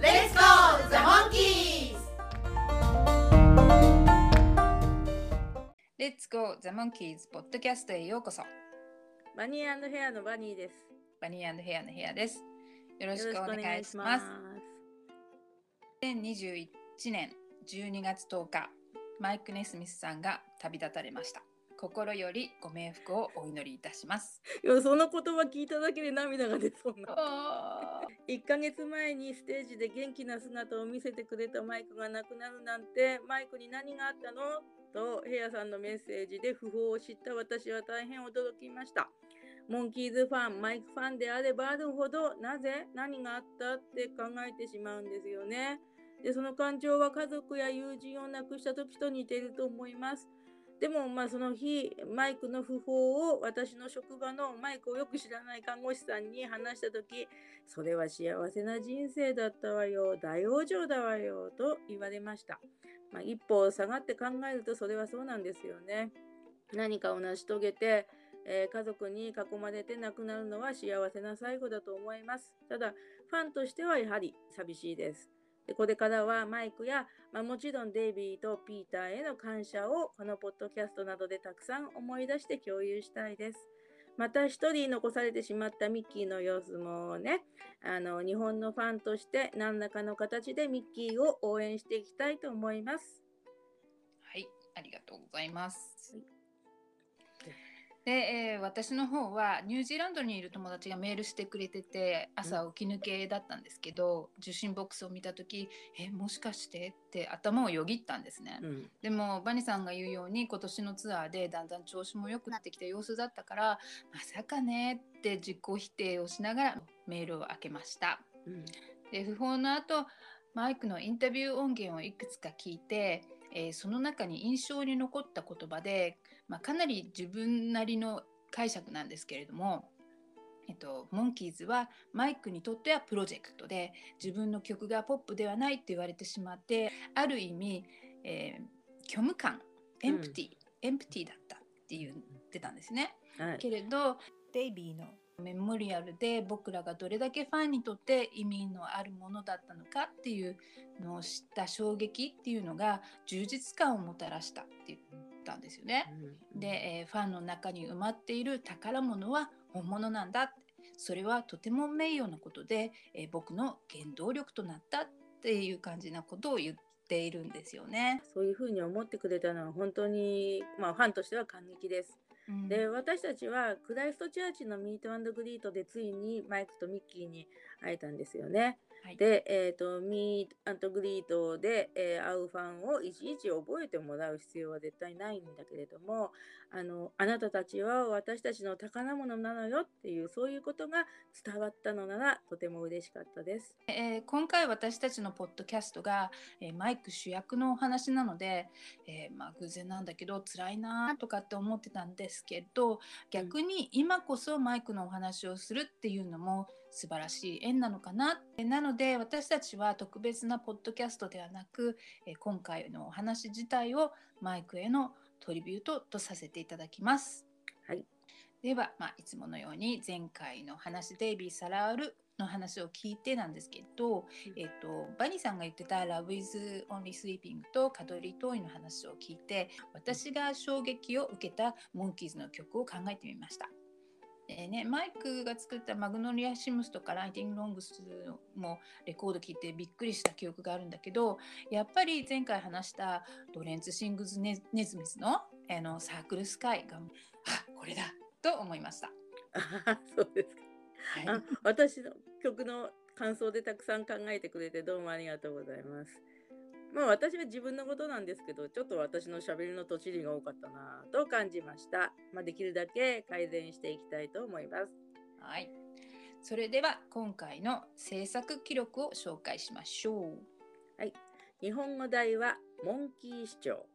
Let's go, the monkeys! Let's Go The Monkeys ポッドキャストへようこそ。バニーヘアのバニーです。バニーヘアの部屋です。よろしくお願いします。2021年12月10日マイク・ネスミスさんが旅立たれました心よりご冥福をお祈りいたします。いやその言葉聞いただけで涙が出そうな。1ヶ月前にステージで元気な姿を見せてくれたマイクが亡くなるなんてマイクに何があったの？とヘアさんのメッセージで訃報を知った私は大変驚きました。モンキーズファンマイクファンであればあるほどなぜ何があったって考えてしまうんですよね。でその感情は家族や友人を亡くした時と似ていると思いますでもまあその日マイクの訃報を私の職場のマイクをよく知らない看護師さんに話した時それは幸せな人生だったわよ大往生だわよと言われました、まあ、一歩下がって考えるとそれはそうなんですよね。何かを成し遂げて、えー、家族に囲まれて亡くなるのは幸せな最後だと思います。ただファンとしてはやはり寂しいです。でこれからはマイクや、まあ、もちろんデイビーとピーターへの感謝をこのポッドキャストなどでたくさん思い出して共有したいです。また一人残されてしまったミッキーの様子もね、あの日本のファンとして何らかの形でミッキーを応援していきたいと思います。はい、ありがとうございます。はいで、えー、私の方はニュージーランドにいる友達がメールしてくれてて朝起き抜けだったんですけど、受信ボックスを見た時えもしかしてって頭をよぎったんですね、うん、でもバニさんが言うように今年のツアーでだんだん調子も良くなってきた様子だったからまさかねって自己否定をしながらメールを開けました、うん、で訃報の後マイクのインタビュー音源をいくつか聞いて、えー、その中に印象に残った言葉でまあ、かなり自分なりの解釈なんですけれども、えっと、モンキーズはマイクにとってはプロジェクトで自分の曲がポップではないって言われてしまってある意味、えー、虚無感エンプティ、うん、エンプティだったって言ってたんですね。はい、けれどデイビーのメモリアルで僕らがどれだけファンにとって意味のあるものだったのかっていうのを知った衝撃っていうのが充実感をもたらしたっていうったんですよね。で、えー、ファンの中に埋まっている宝物は本物なんだそれはとても名誉なことで、えー、僕の原動力となったっていう感じなことを言っているんですよね。そういうふうに思ってくれたのは本当に、まあ、ファンとしては感激です。で私たちはクライストチャーチのミートアンドグリートでついにマイクとミッキーに会えたんですよね。はい、で、えーと、ミートグリートで、えー、会うファンをいちいち覚えてもらう必要は絶対ないんだけれどもあのあなたたちは私たちの宝物なのよっていうそういうことが伝わったのならとても嬉しかったです、えー、今回私たちのポッドキャストが、えー、マイク主役のお話なので、えまあ、偶然なんだけど辛いなとかって思ってたんですけど逆に今こそマイクのお話をするっていうのも素晴らしい縁なのかな？なので私たちは特別なポッドキャストではなく今回のお話自体をマイクへのトリビュートとさせていただきます。はい、では、まあ、いつものように前回の話デイビー・サラールの話を聞いてなんですけど、えっと、バニーさんが言ってた「Love is Only Sleeping」と「カドリトイ」の話を聞いて私が衝撃を受けたモンキーズの曲を考えてみました。えーね、マイクが作ったマグノリア・シムスとかライティング・ロングスもレコード聴いてびっくりした記憶があるんだけどやっぱり前回話したロレンツ・シングズネ・ネズミスのあのサークル・スカイがあこれだと思いました。そうですか、はい、あ私の曲の感想でたくさん考えてくれてどうもありがとうございます。まあ私は自分のことなんですけど、ちょっと私のしゃべりのとちりが多かったなと感じました。まあ、できるだけ改善していきたいと思います。はい。それでは今回の制作記録を紹介しましょう。はい。日本語題はモンキー市長。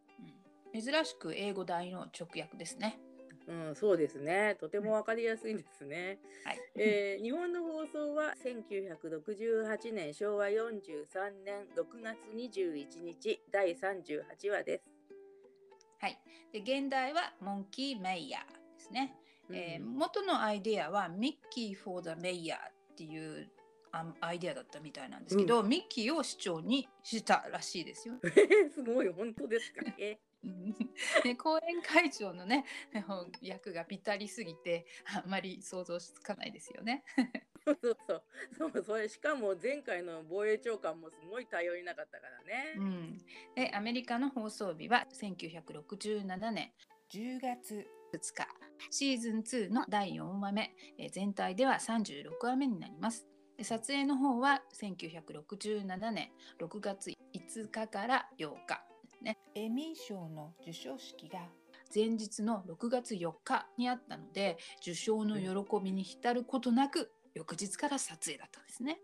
うん、珍しく英語題の直訳ですね。うん、そうですね。とてもわかりやすいですね。はい。えー、日本の放送は1968年昭和43年6月21日第38話です。はい。で現代はモンキーメイヤーですね。うん、えー、元のアイデアはミッキー・フォー・ザ・メイヤーっていうアイデアだったみたいなんですけど、うん、ミッキーを市長にしたらしいですよ。すごい本当ですか？え？で 講演会長のね 役がぴったりすぎてあんまり想像つかないですよね。そうそうそうそれしかも前回の防衛長官もすごい頼りなかったからね。うん、でアメリカの放送日は1967年10月2日シーズン2の第4話目全体では36話目になります。撮影の方は1967年6月5日から8日ね。エミー賞の授賞式が前日の6月4日にあったので受賞の喜びに浸ることなく翌日から撮影だったんですね。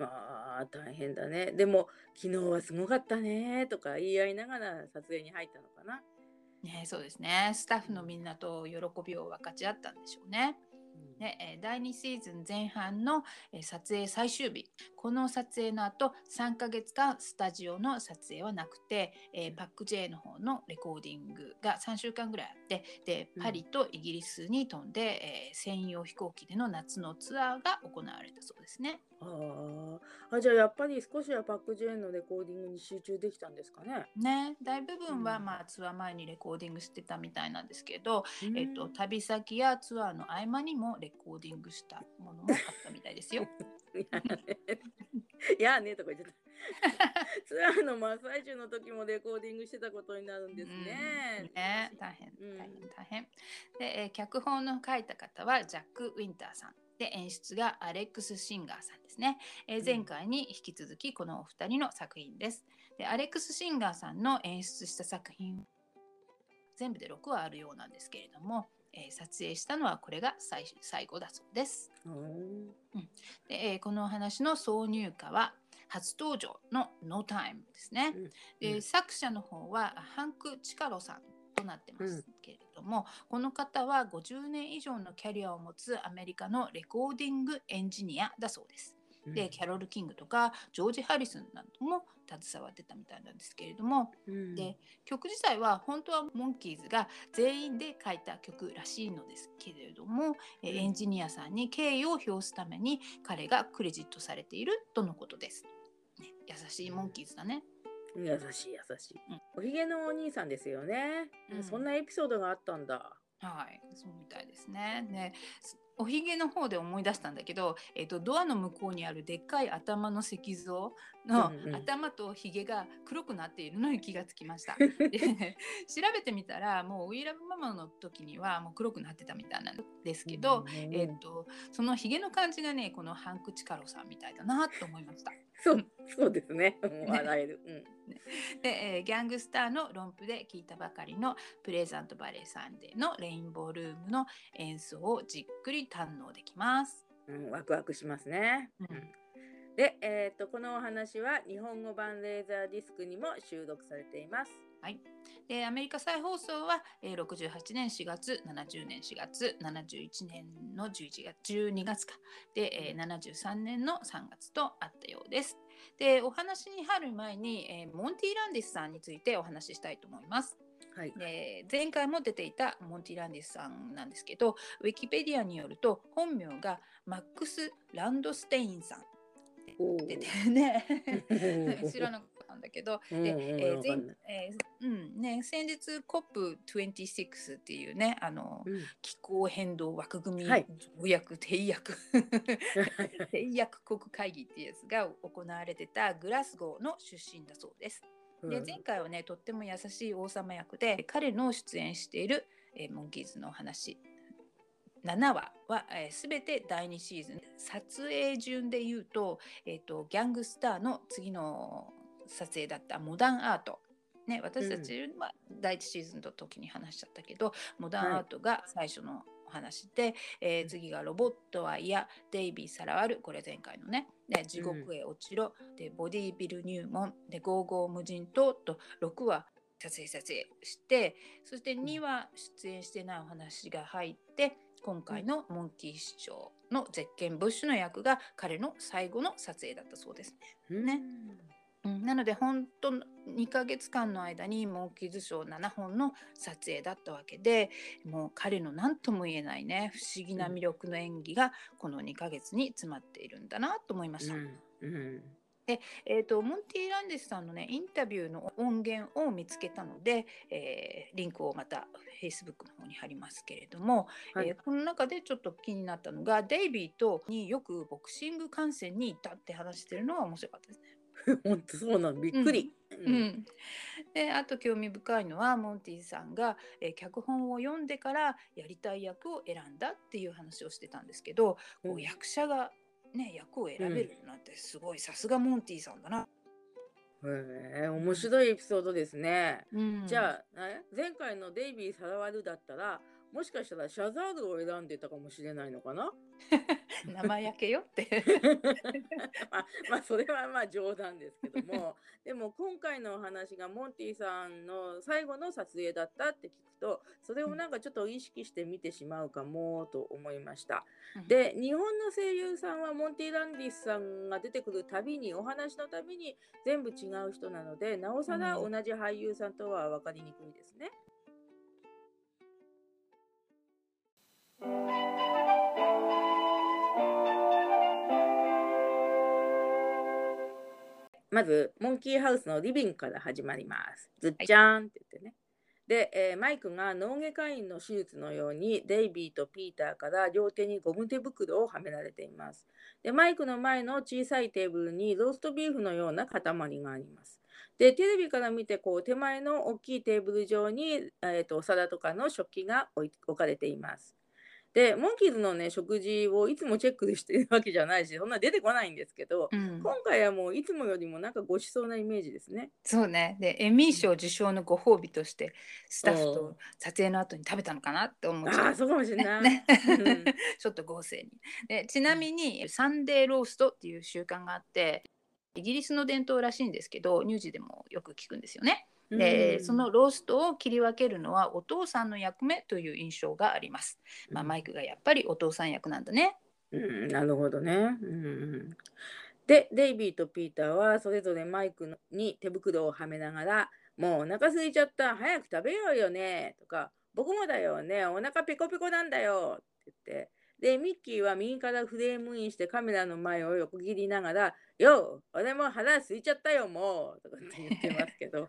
ああ大変だね。でも昨日はすごかったねとか言い合いながら撮影に入ったのかな。ねそうですね。スタッフのみんなと喜びを分かち合ったんでしょうね。ね、第2シーズン前半の撮影最終日この撮影の後3ヶ月間スタジオの撮影はなくて、えー、パック J の方のレコーディングが3週間ぐらいあってでパリとイギリスに飛んで、えー、専用飛行機での夏のツアーが行われたそうですね。ああじゃあやっぱり少しはパック J のレコーディングに集中できたんですかね。ね大部分は、まあ、ツアー前にレコーディングしてたみたいなんですけど、うん、えっと、旅先やツアーの合間にもレコーディングしたものもあったみたいですよ。い やねとか言ってた。ツアーの真っ最中の時もレコーディングしてたことになるんですね。うん、ね大変大変大変。で、えー、脚本の書いた方はジャック・ウィンターさん。で演出がアレックス・シンガーさんですね、えー、前回に引き続きこのお二人の作品ですでアレックス・シンガーさんの演出した作品全部で6話あるようなんですけれども、えー、撮影したのはこれが最最後だそうです。うん、でえー、このお話の挿入歌は初登場の「No Time」ですね。うん、で作者の方はハンク・チカロさんとなってますけれども、うん、この方は50年以上のキャリアを持つアメリカのレコーディングエンジニアだそうです。でキャロル・キングとかジョージ・ハリスンなども携わってたみたいなんですけれども、うん、で曲自体は本当はモンキーズが全員で書いた曲らしいのですけれども、うん、エンジニアさんに敬意を表すために彼がクレジットされているとのことです。ね、優しいモンキーズだね。優しい優しい、うん、おひげのお兄さんですよね、うん、そんなエピソードがあったんだ。はいそうみたいですね。ねおひげの方で思い出したんだけど、えーと、ドアの向こうにあるでっかい頭の石像の頭とひげが黒くなっているのに気がつきました。で 調べてみたらもうウィーラブママの時にはもう黒くなってたみたいなんですけど、うん、えーと、そのひげの感じがねこのハンク・チカロさんみたいだなと思いました。そうそうですね笑える。うん で、えー、ギャングスターの論譜で聞いたばかりのプレザントバレーサンデーのレインボールームの演奏をじっくり堪能できます。うん、ワクワクしますね。うん、で、えーと、このお話は日本語版レーザーディスクにも収録されています。はい、でアメリカ再放送は、えー、68年4月70年4月71年の11月12月かで、えー、73年の3月とあったようです。でお話に入る前に、えー、モンティ・ランディスさんについてお話ししたいと思います。はい、で前回も出ていたモンティ・ランディスさんなんですけどウィキペディアによると本名がマックス・ランドステインさん。出てね。知らなかったんだけど、で、ええー、うんね、先日 COP26 っていうねあの、うん、気候変動枠組み条約締約 締約国会議っていうやつが行われてたグラスゴーの出身だそうです。で前回はねとっても優しい王様役で彼の出演している、えー、モンキーズのお話。7話は、えー、全て第2シーズン。撮影順で言うと,、えーと、ギャングスターの次の撮影だったモダンアート。ね、私たちは第1シーズンの時に話しちゃったけど、うん、モダンアートが最初のお話で、えー、次が「ロボットは嫌」「デイビーさらわる」これ前回のね「で地獄へ落ちろ」で「ボディビル入門」で「ゴーゴー無人島」と6は撮影撮影してそして2は出演してないお話が入って今回のモンキー市長のゼッケン・ブッシュの役が彼の最後の撮影だったそうですね。ねうん、なので本当2ヶ月間の間にモンキーズショー7本の撮影だったわけでもう彼の何とも言えないね不思議な魅力の演技がこの2ヶ月に詰まっているんだなと思いました。うんうんで、えーと、モンティ・ランデスさんのねインタビューの音源を見つけたので、えー、リンクをまた Facebook の方に貼りますけれども、はい、えー、この中でちょっと気になったのがデイビーとによくボクシング観戦に行ったって話してるのは面白かったですね。本当そうなのびっくり。うん、うん、であと興味深いのはモンティさんが、えー、脚本を読んでからやりたい役を選んだっていう話をしてたんですけど、こう役者がね役を選べるなんてすごい、さすがモンティさんだな。へえ面白いエピソードですね。うん、じゃあ前回のデイビー・サラワルだったらもしかしたらシャザールを選んでたかもしれないのかな？生焼けよって。まあ、まあそれはまあ冗談ですけども。でも今回のお話がモンティさんの最後の撮影だったって聞くとそれをなんかちょっと意識して見てしまうかもと思いました。で日本の声優さんはモンティ・ランディスさんが出てくるたびにお話のたびに全部違う人なのでなおさら同じ俳優さんとは分かりにくいですね。まず、モンキーハウスのリビングから始まります。ずっちゃんって言ってね。で、えー、マイクが脳外科医の手術のようにデイビーとピーターから両手にゴム手袋をはめられています。で、マイクの前の小さいテーブルにローストビーフのような塊があります。で、テレビから見てこう手前の大きいテーブル上に、えーと、お皿とかの食器が置かれています。でモンキーズのね食事をいつもチェックしてるわけじゃないしそんな出てこないんですけど、うん、今回はもういつもよりもなんかごちそうなイメージですね。そうね。でエミー賞受賞のご褒美としてスタッフと撮影の後に食べたのかなって思うあそうかもしれない、ね ちょっと合成に。でちなみにサンデーローストっていう習慣があってイギリスの伝統らしいんですけど乳児でもよく聞くんですよね。でそのローストを切り分けるのはお父さんの役目という印象があります。まあ、マイクがやっぱりお父さん役なんだね。うん、なるほどね。うん、でデイビーとピーターはそれぞれマイクに手袋をはめながら「もうお腹空いちゃった早く食べようよね」とか「僕もだよねお腹ペコペコなんだよ」って言って。で、ミッキーは右からフレームインしてカメラの前を横切りながら、よ俺も腹空いちゃったよ、もうとかって言ってますけど。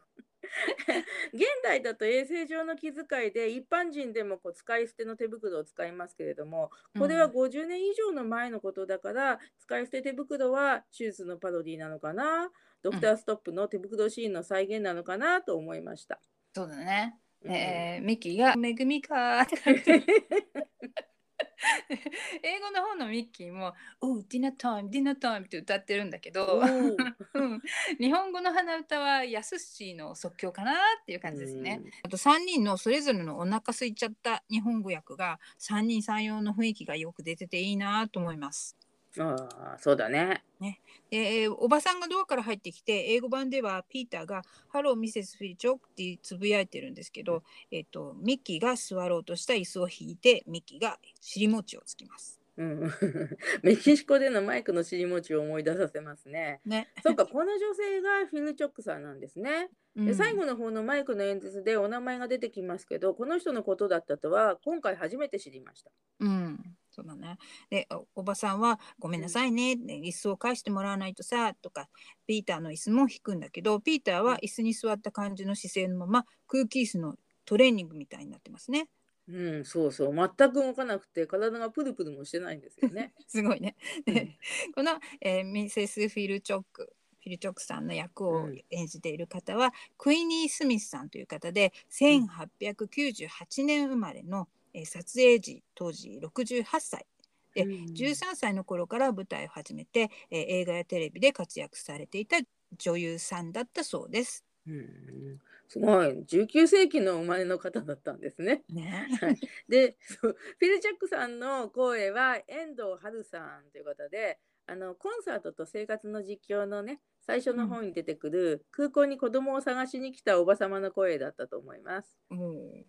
現代だと衛生上の気遣いで一般人でもこう使い捨ての手袋を使いますけれどもこれは50年以上の前のことだから、うん、使い捨て手袋は手術のパロディなのかな？ドクターストップの手袋シーンの再現なのかなと思いました。そうだね、えー、ミキが「めぐみか」英語の方のミッキーも「おうディナータイムディナータイム」って歌ってるんだけど、日本語の鼻歌はやすしの即興かなっていう感じですね。あと3人のそれぞれのお腹空いちゃった日本語訳が3人3様の雰囲気がよく出てていいなと思います。ああ、そうだね。ねえー、おばさんがドアから入ってきて、英語版ではピーターがハローミセス・フィルチョークってつぶやいてるんですけど、えっ、ー、と、ミッキーが座ろうとした椅子を引いて、ミッキーが尻餅をつきます。うん、メキシコでのマイクの尻餅を思い出させますね。ねそうか、この女性がフィルチョックさんなんですね。で最後の方のマイクの演説でお名前が出てきますけど、この人のことだったとは今回初めて知りました。うんそうだね。でお、おばさんは、ごめんなさいね、椅子を返してもらわないとさ、とか、ピーターの椅子も引くんだけど、ピーターは椅子に座った感じの姿勢のまま、空気椅子のトレーニングみたいになってますね。うん、そうそう、全く動かなくて、体がプルプルもしてないんですよね。すごいね。で、この、えー、ミセス・フィルチョック。フィル・チョックさんの役を演じている方は、うん、クイニー・スミスさんという方で1898年生まれのえー、撮影時当時68歳で、うん、13歳の頃から舞台を始めて、えー、映画やテレビで活躍されていた女優さんだったそうです。うん、すごい19世紀の生まれの方だったんですね。ね。はい、でフィル・チャックさんの声は遠藤春さんという方であのコンサートと生活の実況のね最初の方に出てくる、空港に子供を探しに来たおば様の声だったと思います。うん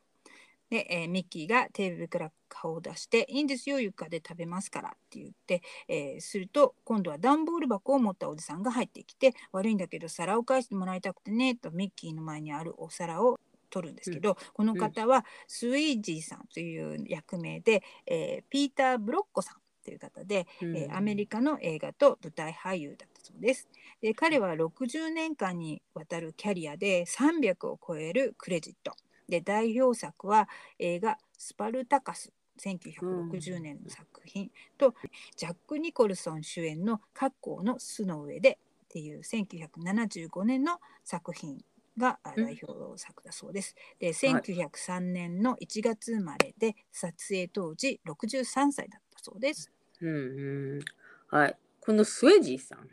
で、えーミッキーがテーブルから顔を出して「いいんですよ床で食べますから」って言って、えーすると今度は段ボール箱を持ったおじさんが入ってきて「悪いんだけど皿を返してもらいたくてね」とミッキーの前にあるお皿を取るんですけど、この方はスウィージーさんという役名で、えーピーター・ブロッコさんという方で、えーアメリカの映画と舞台俳優だったそうです。で彼は60年間にわたるキャリアで300を超えるクレジット。で代表作は映画「スパルタカス」1960年の作品と、ジャック・ニコルソン主演の「格好の巣の上で」っていう1975年の作品が代表作だそうです。で1903年の1月生まれで撮影当時63歳だったそうです。うんうん。はい、このスウェジーさん、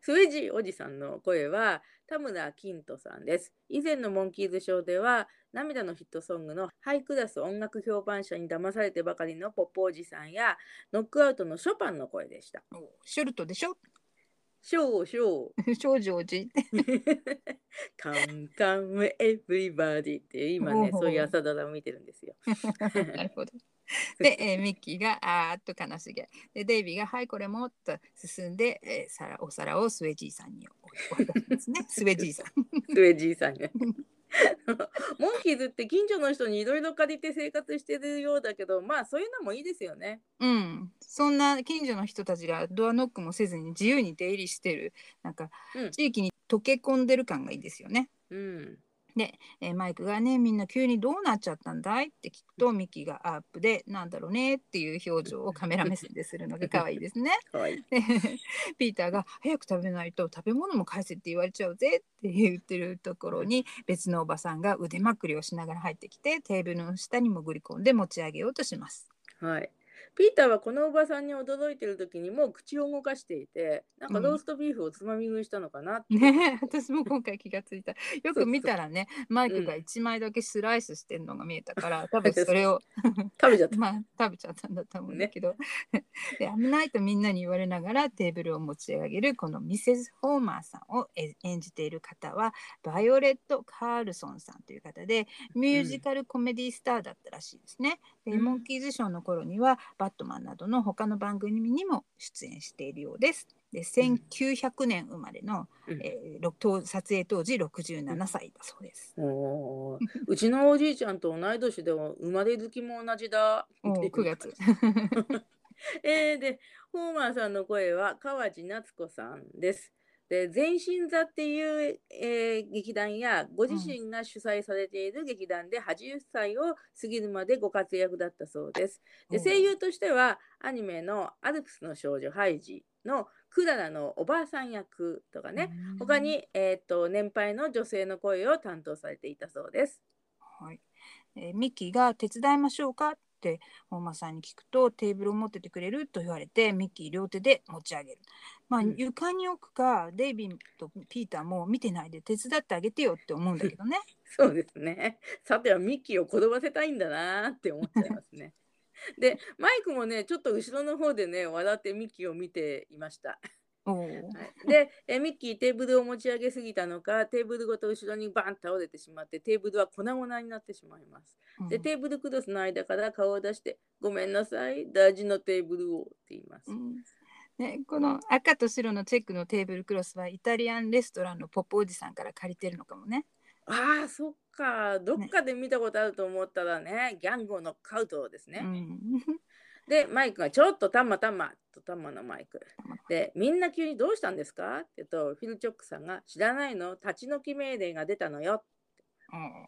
スウェジーおじさんの声は田村金人さんです。以前のモンキーズショーでは涙のヒットソングのハイクラス音楽評判者に騙されてばかりのポップおじさんやノックアウトのショパンの声でした。おショルトでしょ？ショーショー。少女寺 カンカンエブリバディって今ねそういう朝ドラを見てるんですよ。なるほど。で、えーミッキーがあーっと悲しげ。で、デイビーがはいこれもっと進んで、えー皿お皿をスウェジーさんに置いてますね。スウェジーさん。スウェジーさんが。モンキーズって近所の人にいろいろ借りて生活してるようだけどまあそういうのもいいですよね。うん、そんな近所の人たちがドアノックもせずに自由に出入りしてるなんかうん地域に溶け込んでる感がいいですよね。うん。えーマイクがねみんな急にどうなっちゃったんだい？って聞くとミッキーがアップでなんだろうねっていう表情をカメラ目線でするのが可愛いですね。ピーターが「早く食べないと食べ物も返せって言われちゃうぜ」って言ってるところに別のおばさんが腕まくりをしながら入ってきてテーブルの下に潜り込んで持ち上げようとします。はい。ピーターはこのおばさんに驚いてる時にもう口を動かしていてなんかローストビーフをつまみ食いしたのかなって。ね。え 私も今回気がついた。よく見たらねマイクが1枚だけスライスしてるのが見えたから、多分それを食べちゃった。まあ食べちゃったんだと思うんだけど、で危ないとみんなに言われながらテーブルを持ち上げるこのミセス・ホーマーさんをえ演じている方はバイオレット・カールソンさんという方でミュージカルコメディスターだったらしいですね。でうん。モンキーズショーの頃にはバットマンなどの他の番組にも出演しているようです。で1900年生まれの、うんえー撮影当時67歳だそうです。おーうちのおじいちゃんと同い年でも生まれ月も同じだ。おー9月。えー、で、ホーマーさんの声は川地夏子さんです。で、全身座っていう、えー劇団やご自身が主催されている劇団で80歳を過ぎるまでご活躍だったそうです。で、声優としてはアニメのアルプスの少女ハイジのクララのおばあさん役とかね、他に、えー、と年配の女性の声を担当されていたそうです。はい。えーミッキーが手伝いましょうか？って本間さんに聞くとテーブルを持っててくれると言われてミッキー両手で持ち上げる。まあ、うん床に置くかデイビーとピーターも見てないで手伝ってあげてよって思うんだけどね。そうですね。さてはミッキーを転ばせたいんだなーって思っちゃいますね。で、マイクもね、ちょっと後ろの方でね、笑ってミッキーを見ていました。でえ、ミッキーテーブルを持ち上げすぎたのか、テーブルごと後ろにバンと倒れてしまって、テーブルは粉々になってしまいます。で、うんテーブルクロスの間から顔を出して、ごめんなさい、大事のテーブルをって言います。うんね、この赤と白のチェックのテーブルクロスはイタリアンレストランのポップおじさんから借りてるのかもね。ああ、そっか。どっかで見たことあると思ったらね、ギャングをノックアウトですね。うん、で、マイクがちょっとたまたまとたまのマイク。で、みんな急にどうしたんですか？って言うと、フィル・チョックさんが知らないの？立ち退き命令が出たのよ。うん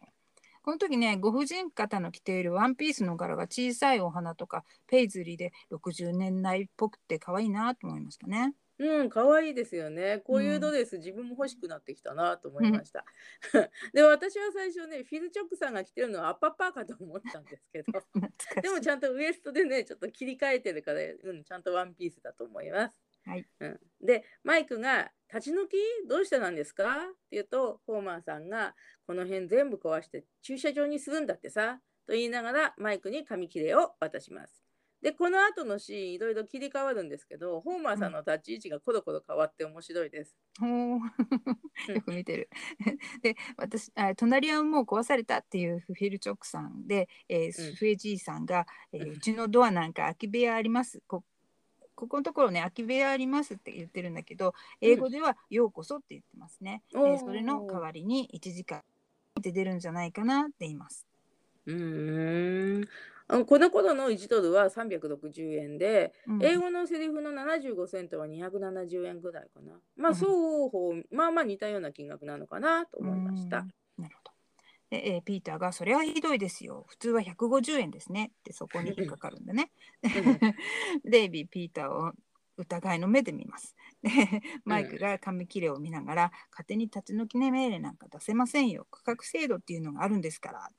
この時ねご婦人方の着ているワンピースの柄が小さいお花とかペイズリーで60年代っぽくて可愛いなと思いましたね。うん、可愛いですよね。こういうドレス、自分も欲しくなってきたなと思いました。で、私は最初ね、フィル・チョックさんが着てるのはアッパッパーかと思ったんですけど、でもちゃんとウエストでね、ちょっと切り替えてるから、うん、ちゃんとワンピースだと思います。はいうん、でマイクが「立ち退き？どうしてなんですか?」って言うとホーマーさんが「この辺全部壊して駐車場にするんだってさ」と言いながらマイクに紙切れを渡します。でこの後のシーンいろいろ切り替わるんですけどホーマーさんの立ち位置がコロコロ変わって面白いです。うん、よく見てる。で私あ隣はもう壊されたっていうフィルチョックさんで、えー、フエジーさんが、えー、うちのドアなんか空き部屋ありますこここのところね空き部屋ありますって言ってるんだけど英語では「ようこそ」って言ってますね。うん、それの代わりに1時間で出るんじゃないかなって言います。うんこの頃の1ドルは360円で、うん、英語のセリフの75セントは270円ぐらいかな。まあ、双方、まあまあ似たような金額なのかなと思いました。なるほど。で、えー、ピーターが、それはひどいですよ。普通は150円ですね。ってそこに引っかかるんだね。デイビー、ピーターを疑いの目で見ます。で、マイクが紙切れを見ながら、勝手に立ち退き命令なんか出せませんよ。区画制度っていうのがあるんですか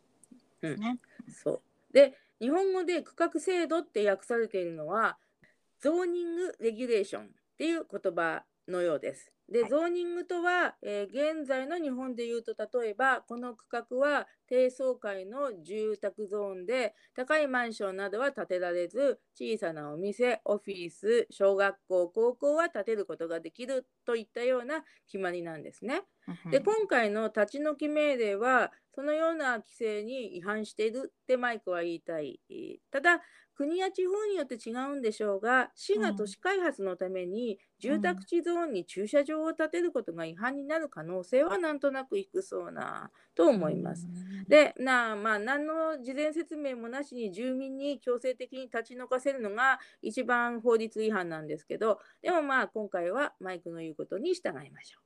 ら。ね、うん、そうで日本語で区画制度って訳されているのはゾーニングレギュレーションっていう言葉のようです。で、ゾーニングとは、えー、現在の日本でいうと例えばこの区画は低層階の住宅ゾーンで高いマンションなどは建てられず小さなお店オフィス小学校高校は建てることができるといったような決まりなんですね。で今回の立ち退き命令はそのような規制に違反しているってマイクは言いたい。ただ国や地方によって違うんでしょうが市が都市開発のために住宅地ゾーンに駐車場を建てることが違反になる可能性はなんとなく低そうなと思います。でなまあ何の事前説明もなしに住民に強制的に立ち退かせるのが一番法律違反なんですけどでもまあ今回はマイクの言うことに従いましょう。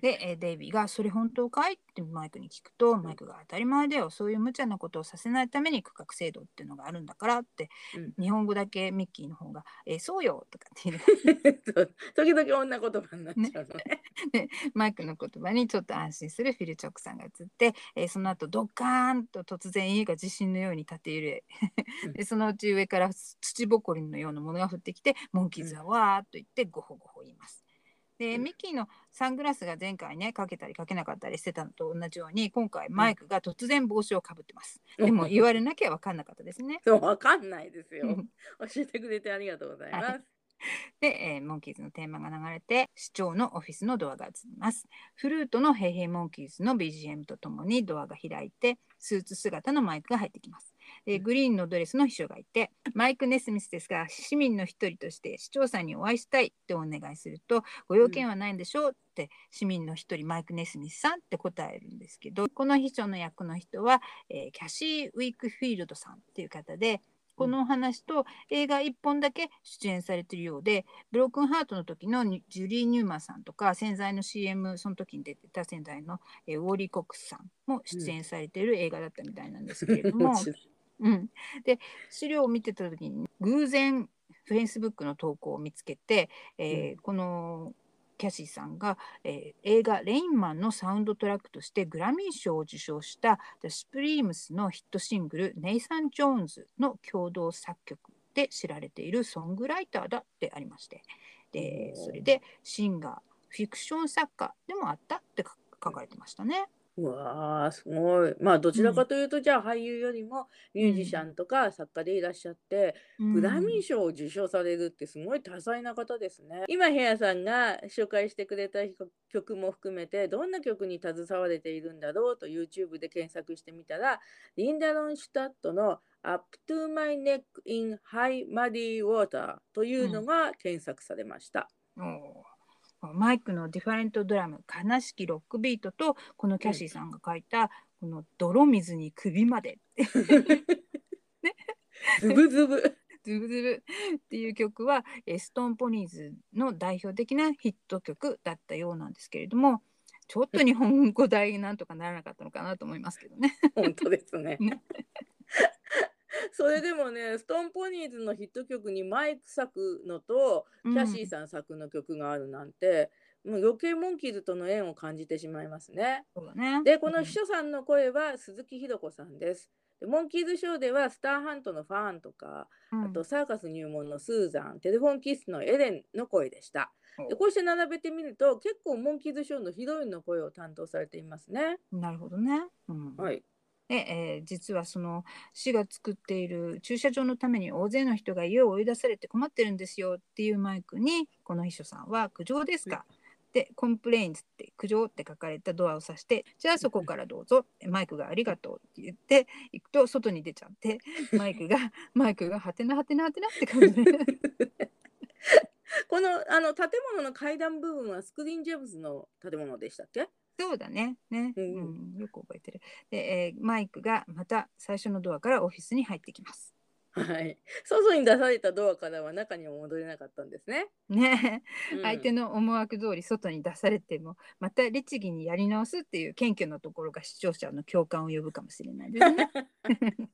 で、えデイビーが「それ本当かい?」ってマイクに聞くとマイクが「当たり前だよ。そういう無茶なことをさせないために区画制度っていうのがあるんだから」って、うん、日本語だけミッキーの方が「えー、そうよ」とかって言う。時々女言葉になっちゃうのね。ね。マイクの言葉にちょっと安心するフィル・チョックさんが映って、えー、その後ドッカーンと突然家が地震のように立て揺れ。でそのうち上から土ぼこりのようなものが降ってきてモンキーズはわーっと言ってゴホゴホ言います。でミッキーのサングラスが前回ねかけたりかけなかったりしてたのと同じように今回マイクが突然帽子をかぶってます、うん、でも言われなきゃ分かんなかったですね。そう分かんないですよ。教えてくれてありがとうございます、はい。で、えー、モンキーズのテーマが流れて市長のオフィスのドアが映ります。フルートのヘイヘイモンキーズの BGM とともにドアが開いてスーツ姿のマイクが入ってきますえー、グリーンのドレスの秘書がいてマイク・ネスミスですが市民の一人として市長さんにお会いしたいってお願いするとご用件はないんでしょうって市民の一人マイク・ネスミスさんって答えるんですけどこの秘書の役の人は、えー、キャシー・ウィークフィールドさんっていう方でこのお話と映画1本だけ出演されてるようでブロークンハートの時のジュリー・ニューマンさんとか洗剤の CM その時に出てた洗剤の、えー、ウォーリー・コックスさんも出演されている映画だったみたいなんですけれども、うん、で資料を見てた時に偶然フェイスブックの投稿を見つけて、えー、うん、このキャシーさんが、えー、映画「レインマン」のサウンドトラックとしてグラミー賞を受賞した「The スプリームスのヒットシングル「ネイサン・ジョーンズ」の共同作曲で知られているソングライターだってありまして。でそれでシンガーフィクション作家でもあったって書かれてましたね。うわあ、すごい。まあ、どちらかというと、じゃあ、俳優よりもミュージシャンとか作家でいらっしゃって、グラミー賞を受賞されるってすごい多彩な方ですね。今、ヘアさんが紹介してくれた曲も含めて、どんな曲に携われているんだろうと YouTube で検索してみたら、リンダ・ロンシュタットの Up to My Neck in High Muddy Water というのが検索されました。おマイクのディファレントドラム悲しきロックビートとこのキャシーさんが書いた、この泥水に首まで。ね、ズブズブ。ズブズブっていう曲はストーンポニーズの代表的なヒット曲だったようなんですけれどもちょっと日本語題なんとかならなかったのかなと思いますけどね。本当ですね。ね それでもね、ストーンポニーズのヒット曲にマイク作のとキャシーさん作の曲があるなんて、もう余計モンキーズとの縁を感じてしまいますね。ね。で、この秘書さんの声は鈴木ひろ子さんです。でモンキーズショーではスターハントのファーンとか、あとサーカス入門のスーザンテレフォンキスのエレンの声でした。でこうして並べてみると結構モンキーズショーのヒロインの声を担当されていますね。なるほどね、うん、はいで、えー、実はその市が作っている駐車場のために大勢の人が家を追い出されて困ってるんですよっていうマイクにこの秘書さんは苦情ですか、で Complaints って苦情って書かれたドアを指してじゃあそこからどうぞマイクがありがとうって言って行くと外に出ちゃってマイクが マイクがはてなはてなはてなって感じで。このあの建物の階段部分はスクリーンジョブズの建物でしたっけ？そうだね。ね、うん、うん、よく覚えてる。で、えー、マイクがまた最初のドアからオフィスに入ってきます。はい。外に出されたドアからは中には戻れなかったんですね。ね、うん、相手の思惑通り外に出されてもまた律儀にやり直すっていう謙虚なところが視聴者の共感を呼ぶかもしれないですね。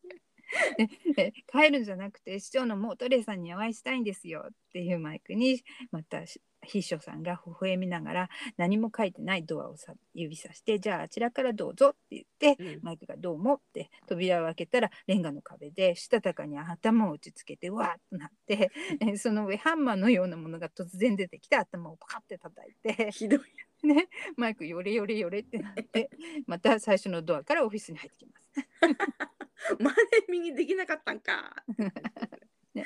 帰るんじゃなくて市長のモートレーさんにお会いしたいんですよっていうマイクにまた秘書さんが微笑みながら何も書いてないドアをさ指さしてじゃああちらからどうぞって言って、うん、マイクがどうもって扉を開けたらレンガの壁でしたたかに頭を打ちつけてわーっとなって その上ハンマーのようなものが突然出てきて頭をパカッて叩いて。ひどいね、マイクよれよれよれってなって また最初のドアからオフィスに入ってきます。前右できなかったんか。ね、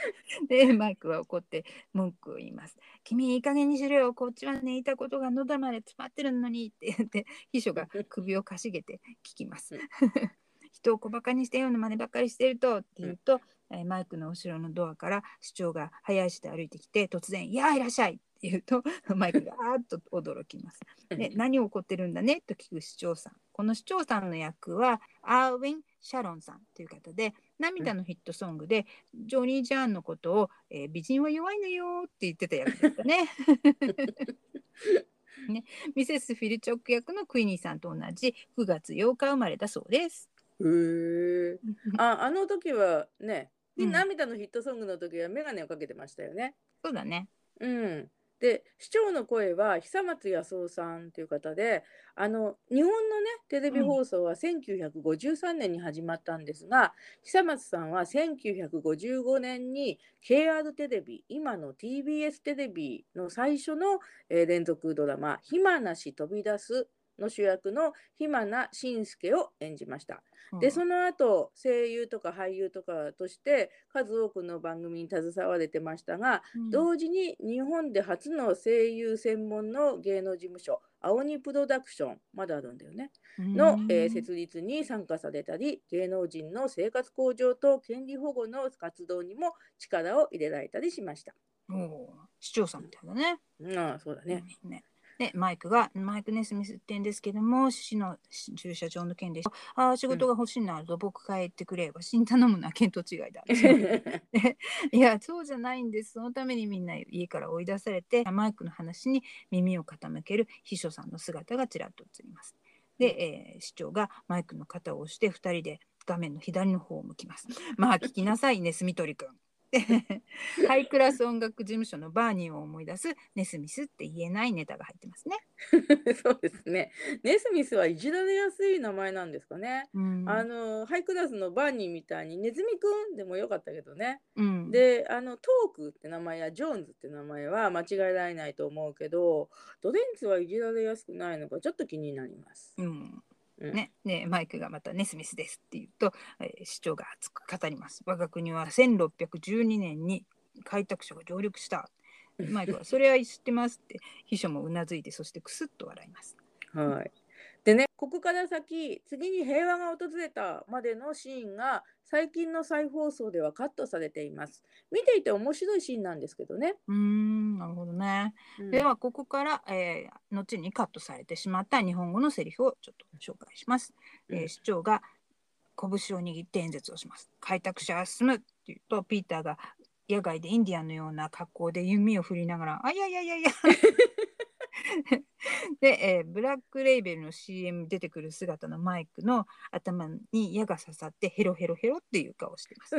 でマイクは怒って文句を言います。君いい加減にしろよこっちはねいたことが喉まで詰まってるのにって言って秘書が首をかしげて聞きます。人を小バカにしたような真似ばっかりしてるとって言うと、えマイクの後ろのドアから市長が早足で歩いてきて突然「いやいらっしゃい!」って言うと マイクがあーっと驚きます。で何起こってるんだね？と聞く市長さん。この市長さんの役はアーウィン・シャロンさんという方で涙のヒットソングでジョニー・ジャーンのことを、えー、美人は弱いのよって言ってた役ですね。ね、ミセス・フィルチョック役のクイニーさんと同じ9月8日生まれたそうです。へえ。あ、あの時はね、うん、涙のヒットソングの時は眼鏡をかけてましたよね。そうだね。うん。で市長の声は久松康夫さんという方であの日本のねテレビ放送は1953年に始まったんですが、うん、久松さんは1955年に KR テレビ今の TBS テレビの最初の、えー、連続ドラマ「暇なし飛び出す」の主役の暇名慎介を演じました。でその後声優とか俳優とかとして数多くの番組に携われてましたが、うん、同時に日本で初の声優専門の芸能事務所青鬼プロダクションまだあるんだよねの、えー、設立に参加されたり芸能人の生活向上と権利保護の活動にも力を入れられたりしました。市長さんみたいなね。ああそうだね。ねでマイクがマイク・ネスミスってんですけども市の駐車場の件でああ仕事が欲しいなら僕帰ってくれば死ん頼むな見当違いだ。いやそうじゃないんです。そのためにみんな家から追い出されてマイクの話に耳を傾ける秘書さんの姿がちらっと映ります。で、えー、市長がマイクの肩を押して2人で画面の左の方を向きます。まあ聞きなさいねスミトリ君ハイクラス音楽事務所のバーニーを思い出すネスミスって言えないネタが入ってますね。そうですね。ネスミスはいじられやすい名前なんですかね。うん、あのハイクラスのバーニーみたいにネズミくんでもよかったけどね。うん、で、あのトークって名前やジョーンズって名前は間違えられないと思うけど、ドレンツはいじられやすくないのかちょっと気になります。うんね、ね、マイクがまたネスミスですって言うと、えー、市長が熱く語ります。我が国は1612年に開拓者が上陸した。マイクはそれは知ってますって秘書もうなずいてそしてクスッと笑います。はい。でねここから先次に平和が訪れたまでのシーンが最近の再放送ではカットされています。見ていて面白いシーンなんですけどね。うんなるほどね、うん、ではここから、えー、後にカットされてしまった日本語のセリフをちょっと紹介します、うん、えー、市長が拳を握って演説をします。開拓者は進むっていうとピーターが野外でインディアンのような格好で弓を振りながら「あいやいやいやいや で、えー、ブラックレイベルの CM 出てくる姿のマイクの頭に矢が刺さってヘロヘロヘロっていう顔してます。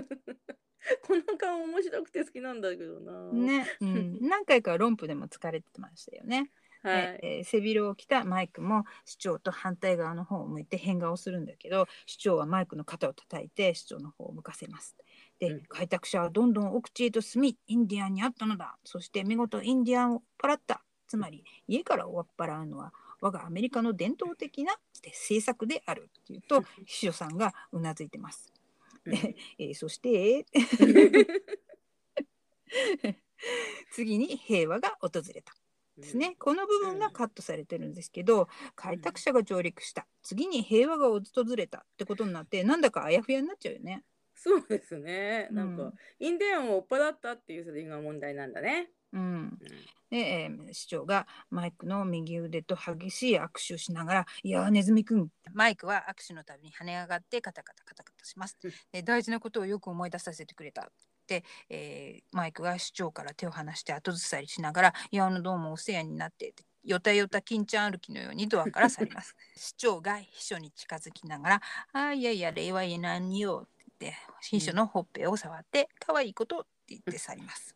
この顔面白くて好きなんだけどな。ね、うん、何回かロンプでも疲れてましたよね。はいえー背広を着たマイクも市長と反対側の方を向いて変顔をするんだけど市長はマイクの肩を叩いて市長の方を向かせます。で、うん開拓者はどんどん奥地へと進みインディアンに会ったのだそして見事インディアンを追っ払ったつまり家から追っ払うのは我がアメリカの伝統的な政策であるっていうと秘書さんがうなずいてます。で えーそして 次に平和が訪れたですね。この部分がカットされてるんですけど、開拓者が上陸した。次に平和が訪れたってことになって、なんだかあやふやになっちゃうよね。そうですね。なんか、うんインディアンを追っ払ったっていうそれが問題なんだね。うん。で、えー市長がマイクの右腕と激しい握手をしながら、いやー、ネズミくん。マイクは握手のたびに跳ね上がってカタカタカタカタしますうん。で大事なことをよく思い出させてくれた。で、えーマイクが市長から手を離して後ずさりしながら、いや、あのどうもお世話になって。よたよた金ちゃん歩きのようにドアから去ります。市長が秘書に近づきながら、あーいやいや、礼は言えないよって言って、秘書のほっぺを触って、可愛いことって言って去ります。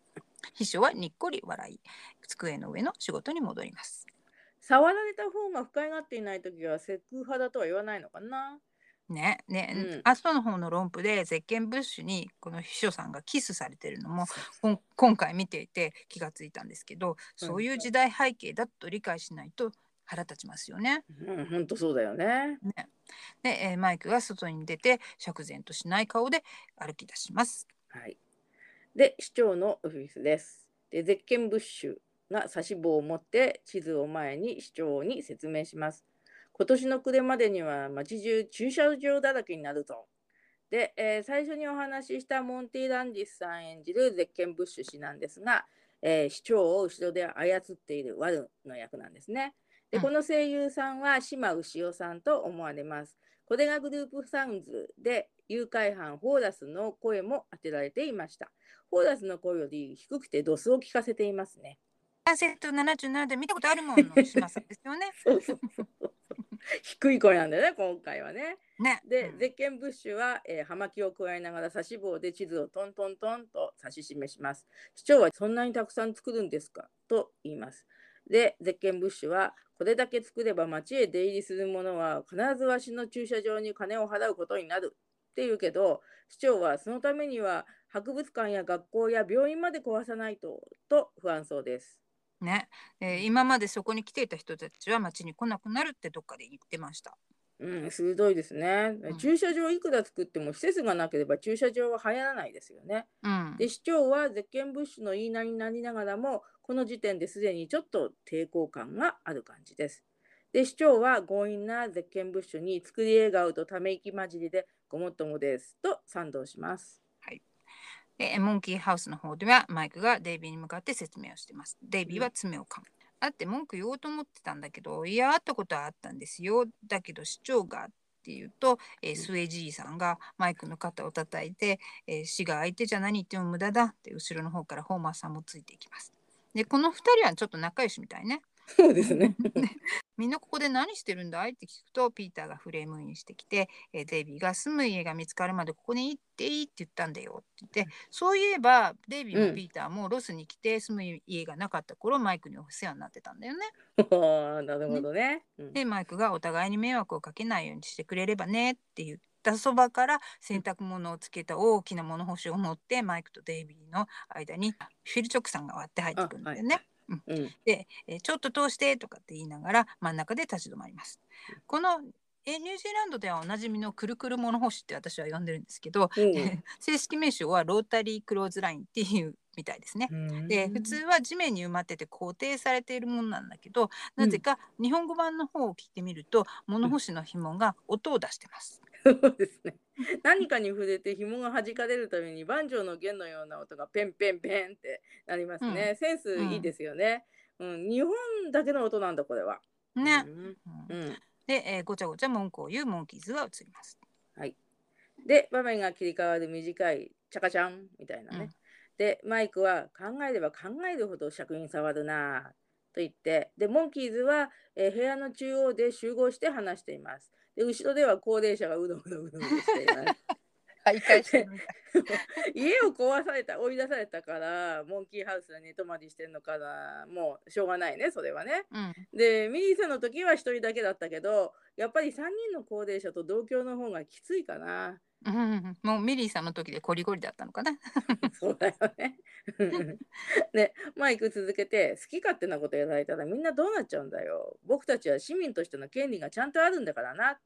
秘書はにっこり笑い、机の上の仕事に戻ります。触られた方が不快がっていないときはセクハラとは言わないのかな？ね、ね、うんアストの方の論布でゼッケンブッシュにこの秘書さんがキスされてるのも今回見ていて気がついたんですけど、そういう時代背景だと理解しないと腹立ちますよね。うん、本当そうだよね。ねで、えーマイクが外に出て釈然としない顔で歩き出します。はい。で、市長のオフィスです。で、ゼッケンブッシュが指し棒を持って地図を前に市長に説明します。今年の暮れまでには街中駐車場だらけになるぞ。で、えー最初にお話ししたモンティ・ランディスさん演じるゼッケンブッシュ氏なんですが、えー市長を後ろで操っているワルの役なんですね。で、うんこの声優さんは島牛尾さんと思われます。これがグループサウンズで誘拐犯ホーラスの声も当てられていました。ホーラスの声より低くてドスを聞かせていますね。男性と77で見たことあるもんの島さんですよね。そうそうそうそう。低い声なんだよね、今回はね。ね。で、うんゼッケンブッシュは、えー葉巻を加えながら指し棒で地図をトントントンと指し示します。市長はそんなにたくさん作るんですか？と言います。で、ゼッケンブッシュはこれだけ作れば町へ出入りする者は必ずわしの駐車場に金を払うことになるって言うけど、市長はそのためには博物館や学校や病院まで壊さないとと不安そうです。ね、えー今までそこに来ていた人たちは町に来なくなるってどっかで言ってました。うん、鋭いですね。ん駐車場いくら作っても施設がなければ駐車場は流行らないですよね。うん。で市長はゼッケンブッシュの言いなりになりながらもこの時点ですでにちょっと抵抗感がある感じです。で市長は強引なゼッケンブッシュに作り笑顔とため息混じりでごもっともですと賛同します。で、モンキーハウスの方ではマイクがデイビーに向かって説明をしています。デイビーは爪を噛む。あって文句言おうと思ってたんだけど、いや、会ったことはあったんですよ。だけど市長がっていうと、えースウェジーさんがマイクの肩を叩いて、えー死が相手じゃ何言っても無駄だって後ろの方からホーマーさんもついていきます。で、この2人はちょっと仲良しみたいね。そうですね。みんなここで何してるんだい？って聞くとピーターがフレームインしてきて、えーデイビーが住む家が見つかるまでここに行っていいって言ったんだよって言ってそういえばデイビーうんもピーターもロスに来て住む家がなかった頃マイクにお世話になってたんだよね。なるほどね。うんでマイクがお互いに迷惑をかけないようにしてくれればねって言ったそばから洗濯物をつけた大きな物干しを持ってマイクとデイビーの間にフィルチョックさんが割って入ってくるんだよね。うんで、えーちょっと通してとかって言いながら真ん中で立ち止まります。このえーニュージーランドではおなじみのくるくる物干しって私は呼んでるんですけど、うん 正式名称はロータリークローズラインっていうみたいですね。で普通は地面に埋まってて固定されているものなんだけどなぜか日本語版の方を聞いてみると物干しの紐が音を出してます。そうですね。何かに触れて紐が弾かれるために万丈の弦のような音がペンペンペンってなりますね。センスいいですよね。うん、日本だけの音なんだこれは。ねう。んうんうんで、えーごちゃごちゃ文句を言うモンキーズが映ります。はい。で場面が切り替わる短いチャカチャンみたいなね。うんでマイクは考えれば考えるほど尺に触るなあと言ってでモンキーズは、えー部屋の中央で集合して話しています。で後ろでは高齢者がうどうどうしています。家を壊された追い出されたからモンキーハウスで寝泊まりしてんのかなもうしょうがないねそれはね。うんでミリーさんの時は1人だけだったけどやっぱり3人の高齢者と同居の方がきついかな。うん、もうミリーさんの時でコリコリだったのかな。そうだよね。で マイク続けて好き勝手なことやられたらみんなどうなっちゃうんだよ。僕たちは市民としての権利がちゃんとあるんだからな。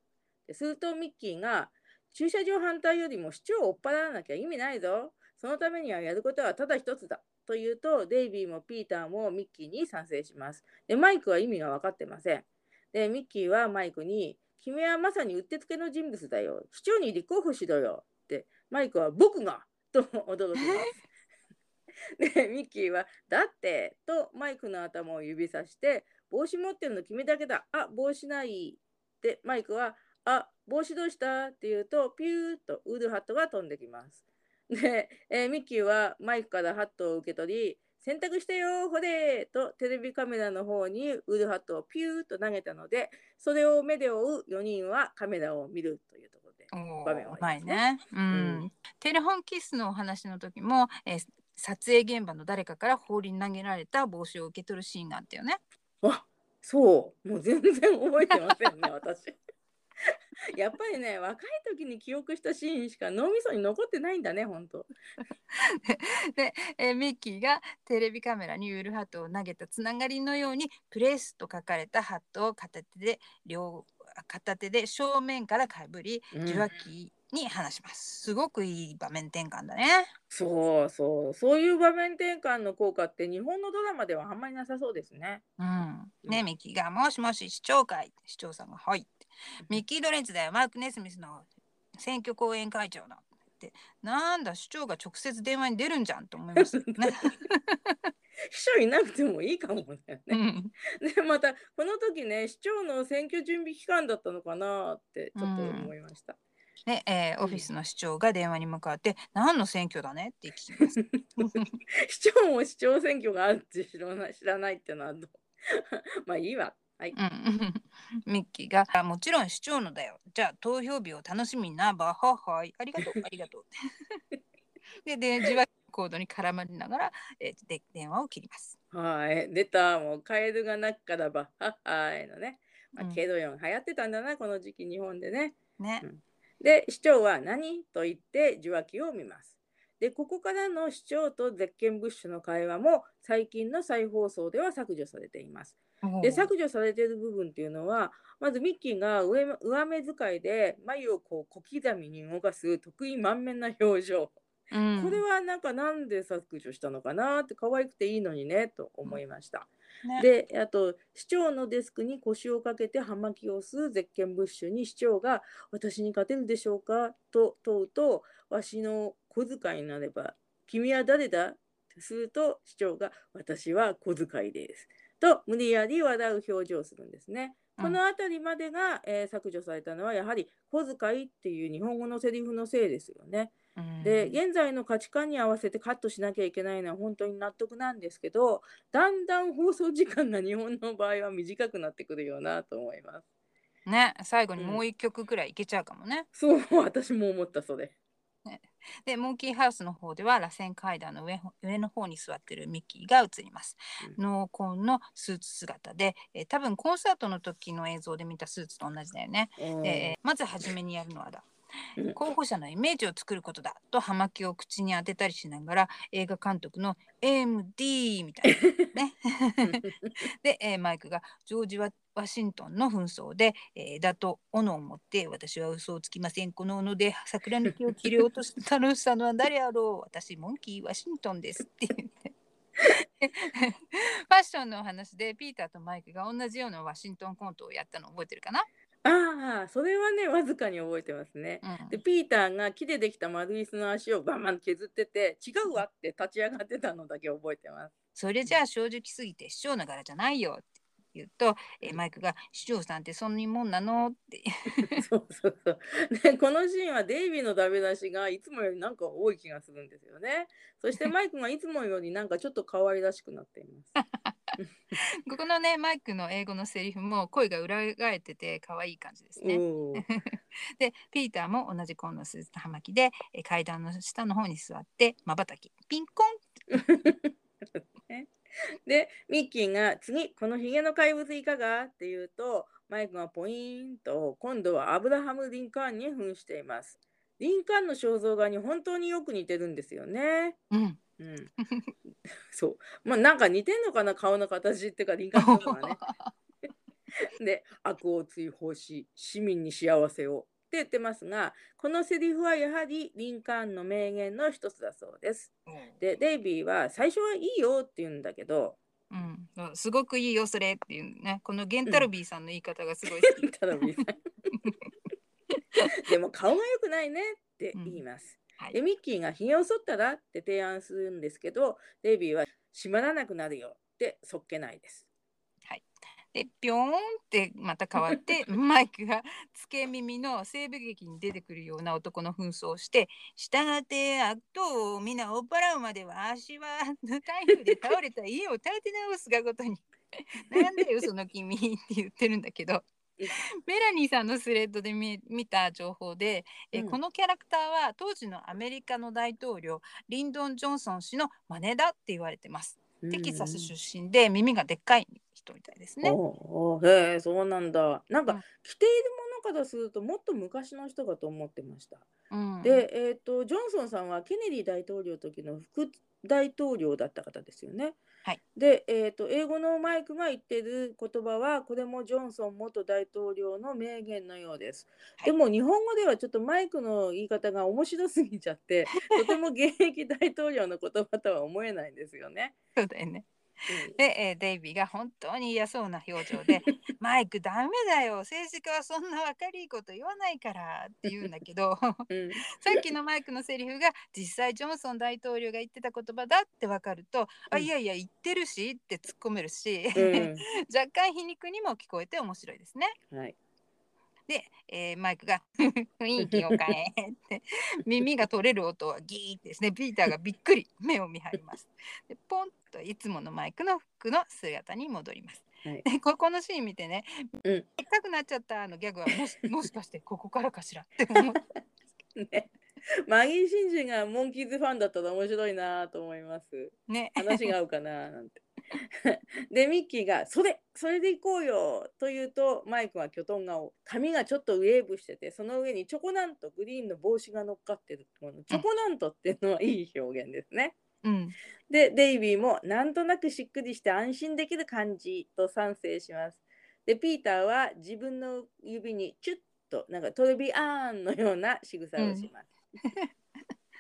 でするとミッキーが駐車場反対よりも市長を追っ払わなきゃ意味ないぞ。そのためにはやることはただ一つだ。と言うとデイビーもピーターもミッキーに賛成します。でマイクは意味が分かってません。でミッキーはマイクに君はまさにうってつけの人物だよ。市長に立候補しろよ。ってマイクは僕がと 驚きます。でミッキーは「だって」とマイクの頭を指さして「帽子持ってるの君だけだあ帽子ない」ってマイクは「あ帽子どうした?」って言うとピューッとウールハットが飛んできます。で、えーミッキーはマイクからハットを受け取り「洗濯してよほれ!」とテレビカメラの方にウールハットをピューッと投げたのでそれを目で追う4人はカメラを見るというところで。お場面はうまいありますね。うん。テレフォンキスのお話の時も、えー撮影現場の誰かから放り投げられた帽子を受け取るシーンがあったよね。あそうもう全然覚えてませんね私 やっぱりね若い時に記憶したシーンしか脳みそに残ってないんだね本当 で、えーミッキーがテレビカメラにウールハットを投げたつながりのようにプレスと書かれたハットを片手で両片手で正面からかぶりうん受話器に話します。すごくいい場面転換だね。そうそうそういう場面転換の効果って日本のドラマではあんまりなさそうですねうん。ね、うんミッキーが、もしもし市長会。市長さんが、はい。ミッキー・ドレンツだよ、マーク・ネスミスの選挙後援会長の。って、なんだ、市長が直接電話に出るんじゃんと思いました。秘書いなくてもいいかもね。うん。でまたこの時ね市長の選挙準備期間だったのかなってちょっと思いました、ね、えーオフィスの市長が電話に向かって、何の選挙だねって聞きます。市長も市長選挙があるって知らない知らないってのはどう？まあいいわはいうん、ミッキーがあ「もちろん市長のだよ。じゃあ投票日を楽しみにな。バッハッハイ。ありがとう、ありがとう。で、で、受話器コードに絡まりながら、えーで電話を切ります。はい、出た、もうカエルが鳴くからば、はっはいのね。まあ、うんケドヨン流行ってたんだな、この時期日本でね。ね。で、市長は何と言って受話器を見ます。で、ここからの市長とゼッケンブッシュの会話も最近の再放送では削除されています。で、削除されている部分っていうのは、まずミッキーが上上目遣いで眉をこう小刻みに動かす得意満面な表情。うんこれはなんかなんで削除したのかなって可愛くていいのにねと思いました。ねであと市長のデスクに腰をかけて葉巻を吸うゼッケンブッシュに市長が「私に勝てるでしょうか?」と問うと「わしの小遣いになれば君は誰だ?」とすると市長が「私は小遣いです」と無理やり笑う表情をするんですね。うんこの辺りまでが、えー削除されたのはやはり「小遣い」っていう日本語のセリフのせいですよね。うんで現在の価値観に合わせてカットしなきゃいけないのは本当に納得なんですけどだんだん放送時間が日本の場合は短くなってくるよなと思います。ね、最後にもう一曲くらいいけちゃうかもね。そう私も思ったそれ。で、モンキーハウスの方では螺旋階段の上ほ上の方に座ってるミッキーが映ります。濃紺のスーツ姿で、えー多分コンサートの時の映像で見たスーツと同じだよね。うんで、えーまず初めにやるのはだうん。候補者のイメージを作ることだと葉巻を口に当てたりしながら映画監督の MD みたいなね。で、えーマイクがジョージワ・ワシントンの紛争で、えーだと斧を持って私は嘘をつきませんこの斧で桜の木を切り落としたのは誰やろう私モンキー・ワシントンですって言って。ファッションのお話でピーターとマイクが同じようなワシントンコントをやったの覚えてるかな、ああそれはねわずかに覚えてますね。うんでピーターが木でできた丸椅子の足をバンバン削ってて違うわって立ち上がってたのだけ覚えてます。それじゃあ正直すぎて市長の柄じゃないよって言うと、えーマイクが市長さんってそんなもんなの？って そうそうそう。で、このシーンはデイビーのダメ出しがいつもよりなんか多い気がするんですよね。そしてマイクがいつもよりなんかちょっと可愛らしくなっています。ここのねマイクの英語のセリフも声が裏返ってて可愛い感じですね。でピーターも同じ紺のスーツと葉巻で階段の下の方に座ってまばたきピンコン でミッキーが次このヒゲの怪物いかが？って言うとマイクがポイーンと今度はアブラハム・リンカーンに扮しています。リンカーンの肖像画に本当によく似てるんですよね。うん。うん、そうまあなんか似てんのかな顔の形っていうかリンカーンとかね。で悪を追放し市民に幸せをって言ってますがこのセリフはやはりリンカーンの名言の一つだそうです。うん、でデイビーは最初はいいよって言うんだけど、うん、すごくいいよそれっていうねこのゲンタロビーさんの言い方がすごい好き。でも顔が良くないねって言います。うんはい、でミッキーがひげを剃ったらって提案するんですけどデイビーは閉まらなくなるよってそっけないです。でピョーンってまた変わって マイクがつけ耳の西部劇に出てくるような男の紛争をして「したがって悪党を皆追っ払うまでは足は台風で倒れた家を建て直すがごとに なんでよその君」って言ってるんだけど。メラニーさんのスレッドで見た情報で、え、うん、このキャラクターは当時のアメリカの大統領リンドン・ジョンソン氏の真似だって言われてます。テキサス出身で耳がでっかい人みたいですね。おへえそうなんだ。なんか、うん、着ているものからするともっと昔の人かと思ってました。うん、で、えーと、ジョンソンさんはケネディ大統領の時の副大統領だった方ですよね。はい、で、えーと、英語のマイクが言ってる言葉はこれもジョンソン元大統領の名言のようです。はい、でも日本語ではちょっとマイクの言い方が面白すぎちゃってとても現役大統領の言葉とは思えないんですよね。そうだよね。で、えー、デイビーが本当に嫌そうな表情で「マイクダメだよ政治家はそんな分かりいいこと言わないから」って言うんだけど、うん、さっきのマイクのセリフが実際ジョンソン大統領が言ってた言葉だって分かると「うん、あいやいや言ってるし」って突っ込めるし、うん、若干皮肉にも聞こえて面白いですね。はいで、えー、マイクが 雰囲気を変えって耳が取れる音はギーってですねピーターがびっくり目を見張りますでポンといつものマイクの服の姿に戻ります、はい、でここのシーン見てね「うん、痛くなっちゃった」のギャグはもし もしかしてここからかしらって思って。ねマギー・シンジがモンキーズファンだったら面白いなと思います。ね。話が合うかななんて。でミッキーが「それそれで行こうよ」と言うとマイクはキョトン顔髪がちょっとウェーブしててその上にチョコナントグリーンの帽子が乗っかってるこのチョコナントっていうのはいい表現ですね。うん、でデイビーもなんとなくしっくりして安心できる感じと賛成します。でピーターは自分の指にチュッとなんかトレビアーンのような仕草をします。うん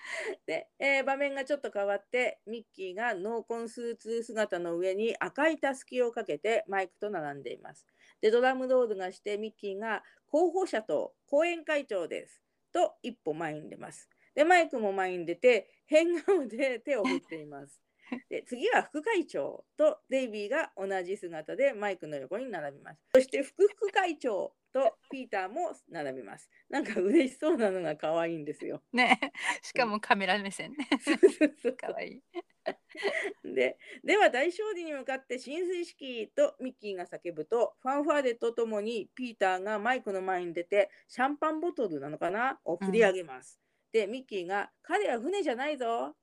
で、えー、場面がちょっと変わってミッキーが濃紺スーツ姿の上に赤いたすきをかけてマイクと並んでいます。でドラムロールがしてミッキーが候補者と後援会長ですと一歩前に出ます。でマイクも前に出て変顔で手を振っています。で次は副会長とデイビーが同じ姿でマイクの横に並びます。そして副副会長とピーターも並びます。なんか嬉しそうなのが可愛いんですよ。ね、しかもカメラ目線ね。可愛いででは大勝利に向かって浸水式とミッキーが叫ぶとファンファーレとともにピーターがマイクの前に出てシャンパンボトルなのかなを振り上げます。うん、でミッキーが「彼は船じゃないぞ」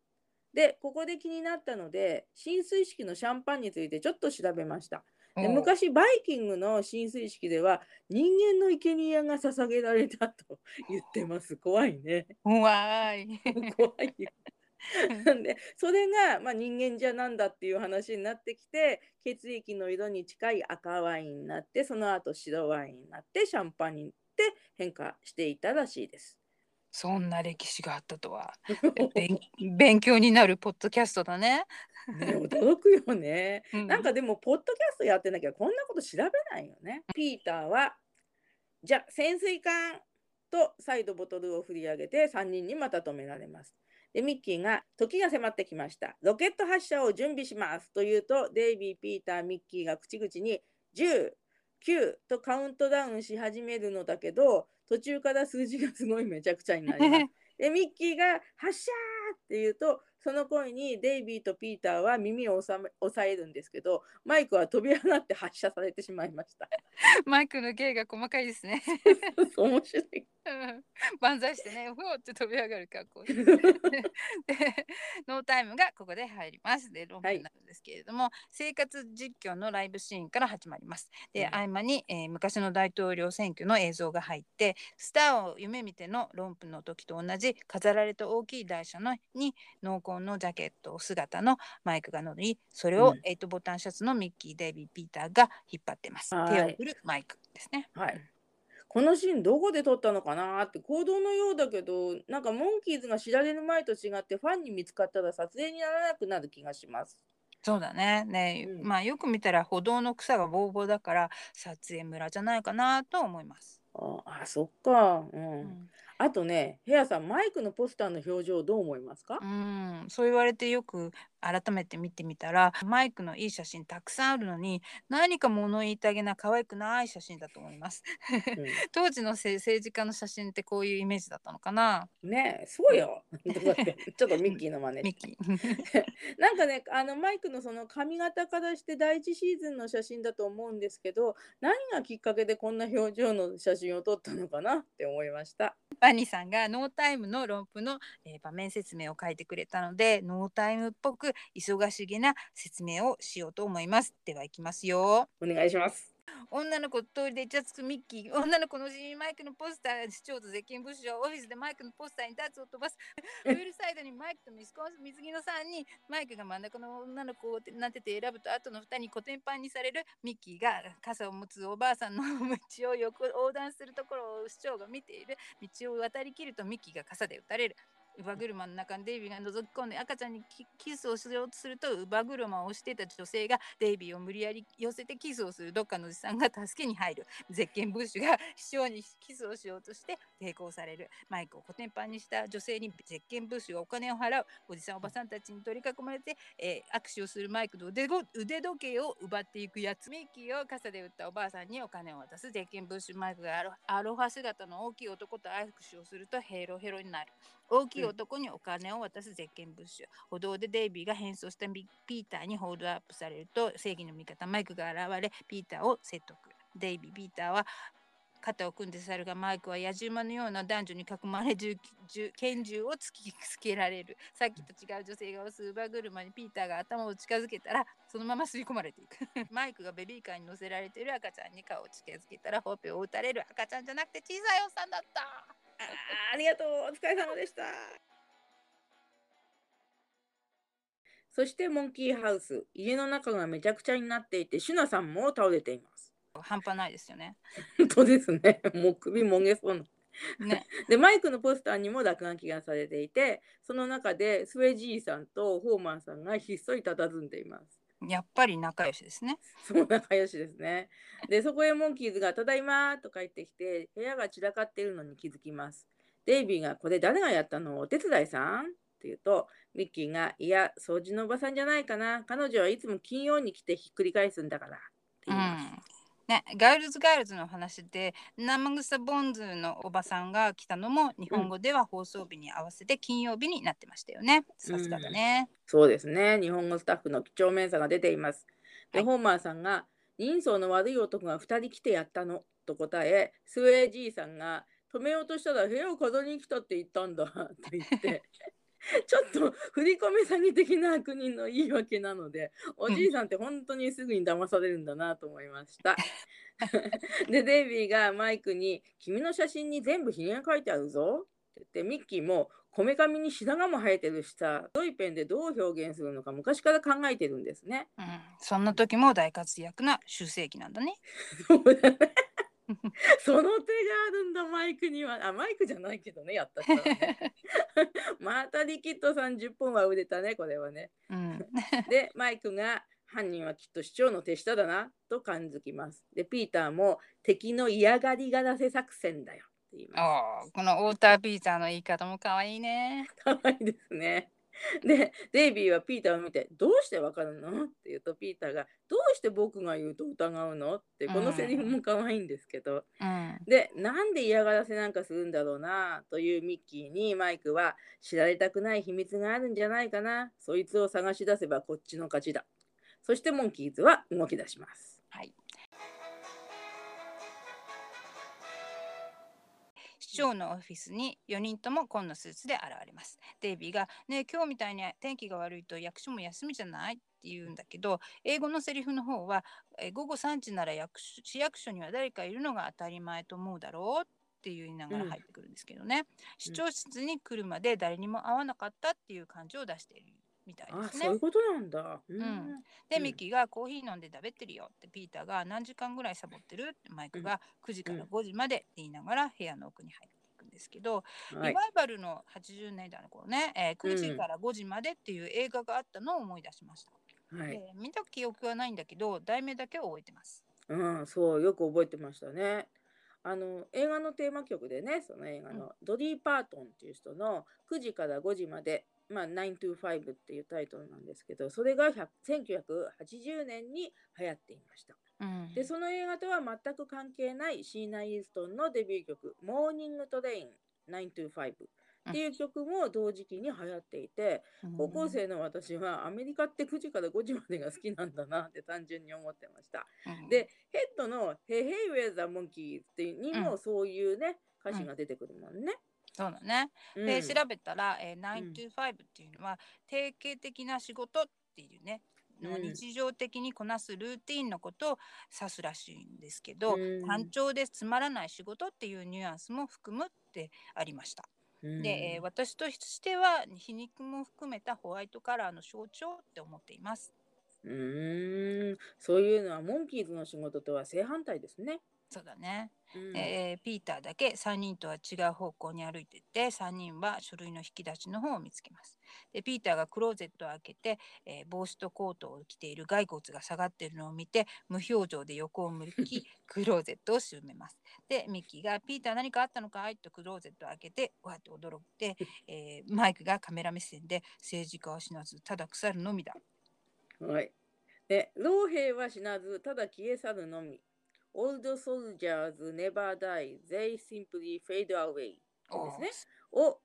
でここで気になったので浸水式のシャンパンについてちょっと調べました。で昔バイキングの浸水式では人間の生贄が捧げられたと 言ってます。怖いね。怖い。怖いよ。でそれが、まあ、人間じゃなんだっていう話になってきて血液の色に近い赤ワインになってその後白ワインになってシャンパンにって変化していたらしいです。そんな歴史があったとは 勉強になるポッドキャストだね。ね驚くよね、うん、なんかでもポッドキャストやってなきゃこんなこと調べないよね。ピーターはじゃ潜水艦と再度ボトルを振り上げて3人にまた止められます。でミッキーが「時が迫ってきましたロケット発射を準備します」と言うとデイビー・ピーターミッキーが口々に「10」9とカウントダウンし始めるのだけど途中から数字がすごいめちゃくちゃになります。でミッキーが「発射!」って言うとその声にデイビーとピーターは耳を押さえるんですけどマイクは飛び上がって発射されてしまいました マイクの芸が細かいですね面白い 万歳してね ふおって飛び上がる格好で ノータイムがここで入ります。で論文になるんですけれども、はい、生活実況のライブシーンから始まります。で、合間に、えー、昔の大統領選挙の映像が入ってスターを夢見ての論文の時と同じ飾られた大きい台車のに濃厚のジャケット姿のマイクが乗りそれを8ボタンシャツのミッキー、デイビー、ピーターが引っ張ってます。手を振るマイクですね。はいこのシーンどこで撮ったのかなって行動のようだけどなんかモンキーズが知られる前と違ってファンに見つかったら撮影にならなくなる気がします。そうだねね、うん、まあよく見たら歩道の草がボーボーだから撮影村じゃないかなと思います。ああそっか、うん、うん、あとね、ヘアさん、マイクのポスターの表情どう思いますか？うん、そう言われてよく改めて見てみたら、マイクのいい写真たくさんあるのに、何か物言いたげな可愛くない写真だと思います。うん、当時の政治家の写真ってこういうイメージだったのかなねそうよ。ちょっとミッキーの真似。ミッキー。なんかね、あのマイクのその髪型からして第一シーズンの写真だと思うんですけど、何がきっかけでこんな表情の写真を撮ったのかなって思いました。バニーさんがノータイムの論文の、えー、場面説明を書いてくれたのでノータイムっぽく忙しげな説明をしようと思います。ではいきますよ。お願いします。女の子通りでイチャつくミッキー。女の子のジーマイクのポスター市長と絶景物証オフィスでマイクのポスターにダーツを飛ばす。プールサイドにマイクとミスコン水着の3人。マイクが真ん中の女の子をなってて選ぶと後の2人にコテンパンにされるミッキーが傘を持つおばあさんの道を横横断するところを市長が見ている。道を渡りきるとミッキーが傘で撃たれる乳母車の中にデイビーが覗き込んで赤ちゃんにキスをしようとすると乳母車を押していた女性がデイビーを無理やり寄せてキスをするどっかのおじさんが助けに入る。絶景ブッシュが市長にキスをしようとして抵抗される。マイクをコテンパンにした女性に絶景ブッシュがお金を払う。おじさんおばさんたちに取り囲まれて、えー、握手をするマイクの腕腕時計を奪っていくやつ。ミッキーを傘で撃ったおばあさんにお金を渡す絶景ブッシュマイクがアロハ姿の大きい男と握手をするとヘロヘロになる。大きい男にお金を渡す絶景ブッシュ、歩道でデイビーが変装したピーターにホールドアップされると正義の味方マイクが現れピーターを説得。デイビーピーターは肩を組んで去るがマイクは野獣馬のような男女に囲まれ銃拳銃を突きつけられる。さっきと違う女性が押す乳母車にピーターが頭を近づけたらそのまま吸い込まれていく。マイクがベビーカーに乗せられている赤ちゃんに顔を近づけたらほっぺを打たれる赤ちゃんじゃなくて小さいおっさんだったあありがとう。お疲れ様でした。そしてモンキーハウス家の中がめちゃくちゃになっていてシュナさんも倒れています。半端ないですよね。本当ですね。もう首もげそうな。ね、でマイクのポスターにも落書きがされていてその中でスウェジーさんとホーマンさんがひっそり佇んでいますやっぱり仲良しですね。そう仲良しですね。でそこへモンキーズが「ただいま」と帰ってきて部屋が散らかっているのに気づきます。デイビーが「これ誰がやったの？お手伝いさん?」って言うとミッキーが「いや掃除のおばさんじゃないかな彼女はいつも金曜に来てひっくり返すんだから」って言います。うんね、ガールズガールズの話で生臭ボンズのおばさんが来たのも日本語では放送日に合わせて金曜日になってましたよね。さすがだね、うん、そうですね。日本語スタッフの几帳面さが出ています。で、はい、ホーマーさんが人相の悪い男が2人来てやったのと答え、スウェージーさんが止めようとしたら部屋を飾りに来たって言ったんだって言って ちょっと振り込め詐欺的な悪人の言い訳なのでおじいさんって本当にすぐに騙されるんだなと思いました。でデイビーがマイクに「君の写真に全部ひげが書いてあるぞ」って言ってミッキーもこめかみに白髪も生えてるしさ太いペンでどう表現するのか昔から考えてるんですね。うん、そんな時も大活躍な修正期なんだね。そうだね その手があるんだマイクには。あマイクじゃないけどねやった人はね。またリキッドさん10本は売れたねこれはね、うん、でマイクが犯人はきっと市長の手下だなと感づきます。でピーターも敵の嫌がりがらせ作戦だよって言います。このウォーターピーターの言い方も可愛いね。可愛いですね でデイビーはピーターを見て「どうしてわかるの?」って言うとピーターが「どうして僕が言うと疑うの?」ってこのセリフも可愛いんですけど、うん、でなんで嫌がらせなんかするんだろうな？というミッキーにマイクは知られたくない秘密があるんじゃないかな？そいつを探し出せばこっちの勝ちだ。そしてモンキーズは動き出します。はい市長のオフィスに4人とも紺のスーツで現れます。デイビーが、ね今日みたいに天気が悪いと役所も休みじゃないって言うんだけど、英語のセリフの方は、え午後3時なら役市役所には誰かいるのが当たり前と思うだろうって言いながら入ってくるんですけどね、うん、市長室に来るまで誰にも会わなかったっていう感じを出しているみたいですね。そういうことなんだ。うん。で、ミキがコーヒー飲んで食べてるよってピーターが何時間ぐらいサボってるってマイクが9時から5時までって言いながら部屋の奥に入っていくんですけど、リバイバルの80年代の頃ね、えー、9時から5時までっていう映画があったのを思い出しました。はい、えー、見た記憶はないんだけど題名だけは覚えてます。うん、そうよく覚えてましたね。あの映画のテーマ曲でねその映画の、ドリー・パートンっていう人の9時から5時までまあ、925っていうタイトルなんですけどそれが1980年に流行っていました、うん、でその映画とは全く関係ないシーナ・イーストンのデビュー曲「 Morning Train 9 to 5」っていう曲も同時期に流行っていて、うん、高校生の私はアメリカって9時から5時までが好きなんだなって単純に思ってました。うん、でヘッドの「Hey Hey We're the Monkey」ってにもそういうね、歌詞が出てくるもんね。そうだね。で、調べたら、えー、9 to 5っていうのは、定型的な仕事っていうね、の日常的にこなすルーティンのことを指すらしいんですけど、単調でつまらない仕事っていうニュアンスも含むってありました。で、えー、私としては皮肉も含めたホワイトカラーの象徴って思っています。うーん、そういうのはモンキーズの仕事とは正反対ですね。そうだね、うん、えー、ピーターだけ3人とは違う方向に歩いていって3人は書類の引き出しの方を見つけます。でピーターがクローゼットを開けて、えー、帽子とコートを着ている骸骨が下がっているのを見て無表情で横を向き クローゼットを閉めます。でミッキーが「ピーター何かあったのかい?」とクローゼットを開けてわって驚いて、えー、マイクがカメラ目線で政治家は死なずただ腐るのみだはい。で老兵は死なずただ消え去るのみ Old soldiers never die, they simply fade away ですね。を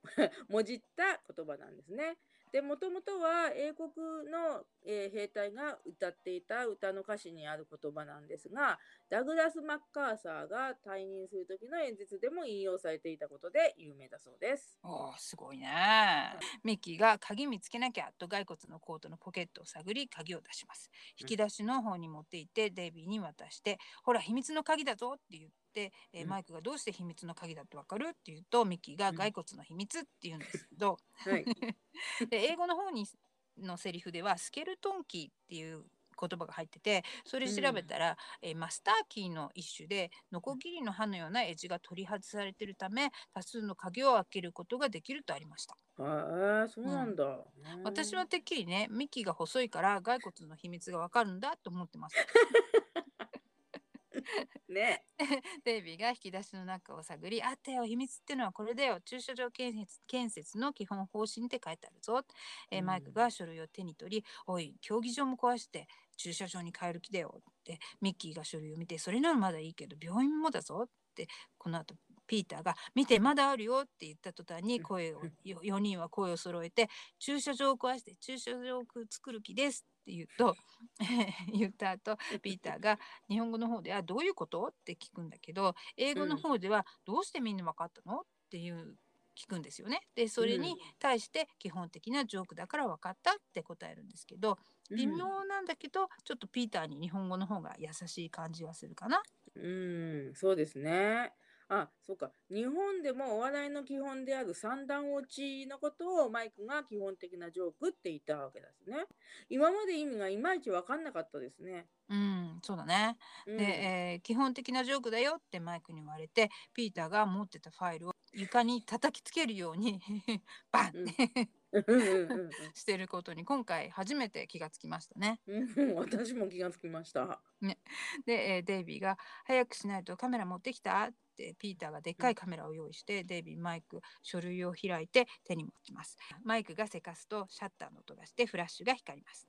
もじった言葉なんですね。で、もともとは英国の、えー、兵隊が歌っていた歌の歌詞にある言葉なんですが、ダグラス・マッカーサーが退任する時の演説でも引用されていたことで有名だそうです。おすごいね。ミッキーが鍵見つけなきゃと骸骨のコートのポケットを探り鍵を出します。引き出しの方に持って行ってデイビーに渡して、ほら秘密の鍵だぞって言って、えー、マイクがどうして秘密の鍵だってわかるって言うとミッキーが骸骨の秘密って言うんですけど、はい、で英語の方にのセリフではスケルトンキーっていう言葉が入っててそれ調べたら、うん、えマスターキーの一種でノコギリの刃のようなエッジが取り外されているため多数の鍵を開けることができるとありました。へえそうなんだ、うん、私はてっきりねミキが細いから骸骨の秘密がわかるんだと思ってます。ね デイビーが引き出しの中を探り、あったよ、秘密っていうのはこれだよ。駐車場建設建設の基本方針って書いてあるぞ。えー、マイクが書類を手に取り、おい、競技場も壊して駐車場に変える気だよって、ミッキーが書類を見て、それならまだいいけど、病院もだぞって、この後ピーターが「見てまだあるよ」って言った途端に声を 4人は声を揃えて「駐車場を壊して駐車場を作る気です」って言うと 言った後ピーターが日本語の方では「どういうこと?」って聞くんだけど英語の方では「どうしてみんな分かったの?」っていう聞くんですよね。でそれに対して基本的なジョークだから分かったって答えるんですけど微妙なんだけど、ちょっとピーターに日本語の方が優しい感じがするかな。うんそうですね。あ、そうか。日本でもお笑いの基本である三段落ちのことをマイクが基本的なジョークって言ったわけですね。今まで意味がいまいち分かんなかったですね。うん、そうだね。うん、で、えー、基本的なジョークだよってマイクに言われて、ピーターが持ってたファイルを床に叩きつけるように バンって、してることに今回初めて気がつきましたね。私も気がつきました。ね、で、えー、デイビーが「早くしないとカメラ持ってきた?」ってってピーターがでっかいカメラを用意して、デイビーマイク書類を開いて手に持ちます。マイクがせかすとシャッターの音がしてフラッシュが光ります。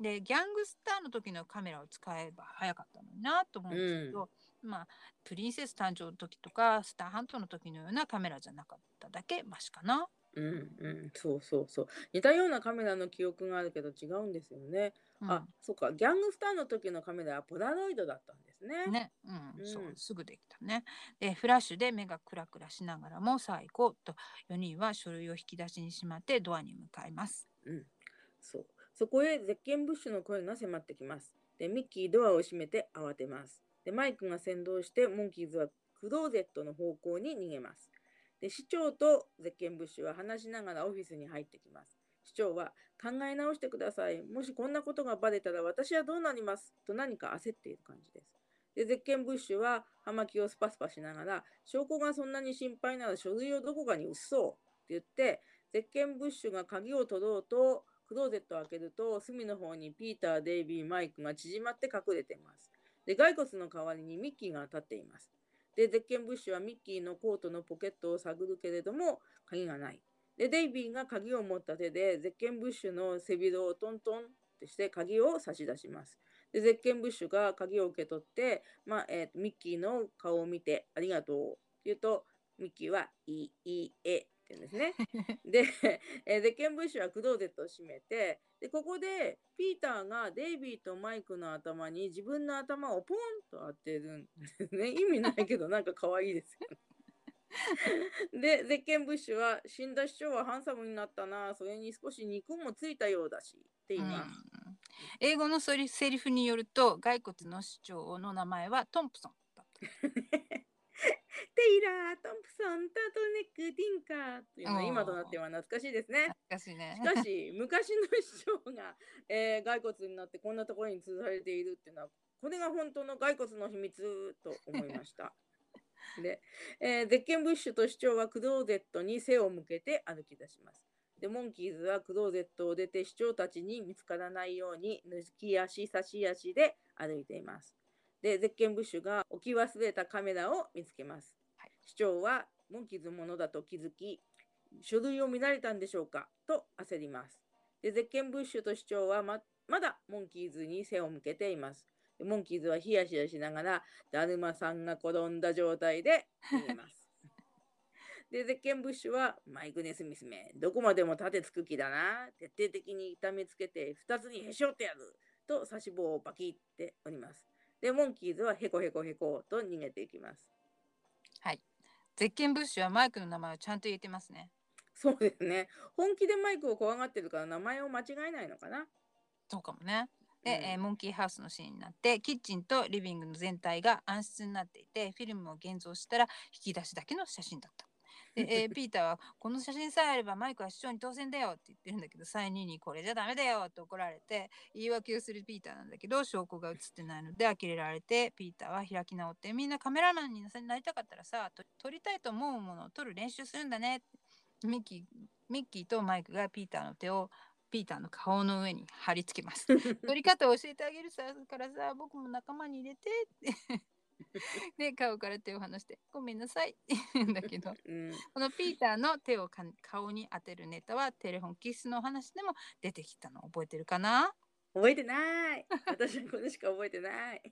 でギャングスターの時のカメラを使えば早かったのになと思うんですけど、うん、まあプリンセス誕生の時とかスターハントの時のようなカメラじゃなかっただけマシかな。うんうん、そうそうそう。似たようなカメラの記憶があるけど違うんですよね。うん、あそうか。ギャングスターの時のカメラはポラロイドだったんですね。ね、うん、うん、そうすぐできたね。でフラッシュで目がクラクラしながらもさあ行こうと4人は書類を引き出しにしまってドアに向かいます。うん、そうそこへゼッケンブッシュの声が迫ってきます。で、ミッキードアを閉めて慌てます。で、マイクが先導してモンキーズはクローゼットの方向に逃げます。で、市長とゼッケンブッシュは話しながらオフィスに入ってきます。市長は考え直してください。もしこんなことがバレたら私はどうなります？と何か焦っている感じです。で、ゼッケンブッシュは葉巻をスパスパしながら、証拠がそんなに心配なら書類をどこかに移そうって言って、ゼッケンブッシュが鍵を取ろうとクローゼットを開けると、隅の方にピーター、デイビー、マイクが縮まって隠れています。で、骸骨の代わりにミッキーが立っています。で、ゼッケンブッシュはミッキーのコートのポケットを探るけれども、鍵がない。で、デイビーが鍵を持った手で、ゼッケンブッシュの背広をトントンってして鍵を差し出します。で、ゼッケンブッシュが鍵を受け取って、まあ、えー、ミッキーの顔を見て、ありがとうって言うと、ミッキーは、いい、いいえって言うんですね。で、えー、ゼッケンブッシュはクローゼットを閉めて、で、ここでピーターがデイビーとマイクの頭に自分の頭をポンと当てるんですね。意味ないけど、なんか可愛いですよね。で、ゼッケンブッシュは死んだ市長はハンサムになったな、それに少し肉もついたようだし、って言います。英語のセリフによると、骸骨の市長の名前はトンプソンだった。テイラー、トンプソン、タートルネック、ティンカーというのは今となっては懐かしいですね。懐かしいね。しかし、昔の市長が、えー、骸骨になってこんなところに吊られているっていうのは、これが本当の骸骨の秘密と思いました。で、えー、ゼッケンブッシュと市長はクローゼットに背を向けて歩き出します。で、モンキーズはクローゼットを出て市長たちに見つからないように抜き足差し足で歩いています。で、ゼッケンブッシュが置き忘れたカメラを見つけます。はい、市長はモンキーズものだと気づき、書類を見られたんでしょうかと焦ります。で、ゼッケンブッシュと市長はままだモンキーズに背を向けています。でモンキーズはヒヤヒヤしながら、だるまさんが転んだ状態で逃げます。で、ゼッケンブッシュは、マイクネスミスめ、どこまでも立てつく気だな。徹底的に痛めつけて、二つにへし折ってやる。と、差し棒をバキっております。で、モンキーズはヘコヘコヘコと逃げていきます。はい。ゼッケンブッシュはマイクの名前をちゃんと言えてますね。そうですね。本気でマイクを怖がってるから名前を間違えないのかな。そうかもね。で、うん、えー、モンキーハウスのシーンになってキッチンとリビングの全体が暗室になっていてフィルムを現像したら引き出しだけの写真だった。で、えー、ピーターは「この写真さえあればマイクは市長に当選だよ」って言ってるんだけど3人に「これじゃダメだよ」って怒られて言い訳をするピーターなんだけど証拠が写ってないので呆れられてピーターは開き直ってみんなカメラマンになりたかったらさ撮りたいと思うものを撮る練習するんだねミッキーミッキーとマイクがピーターの手をピーターの顔の上に貼り付けます。撮り方を教えてあげるさからさ僕も仲間に入れてって で顔から手を離して「ごめんなさい」だけど、うん、このピーターの手を顔に当てるネタはテレフォンキスのお話でも出てきたの覚えてるかな？覚えてない。私はこれしか覚えてない。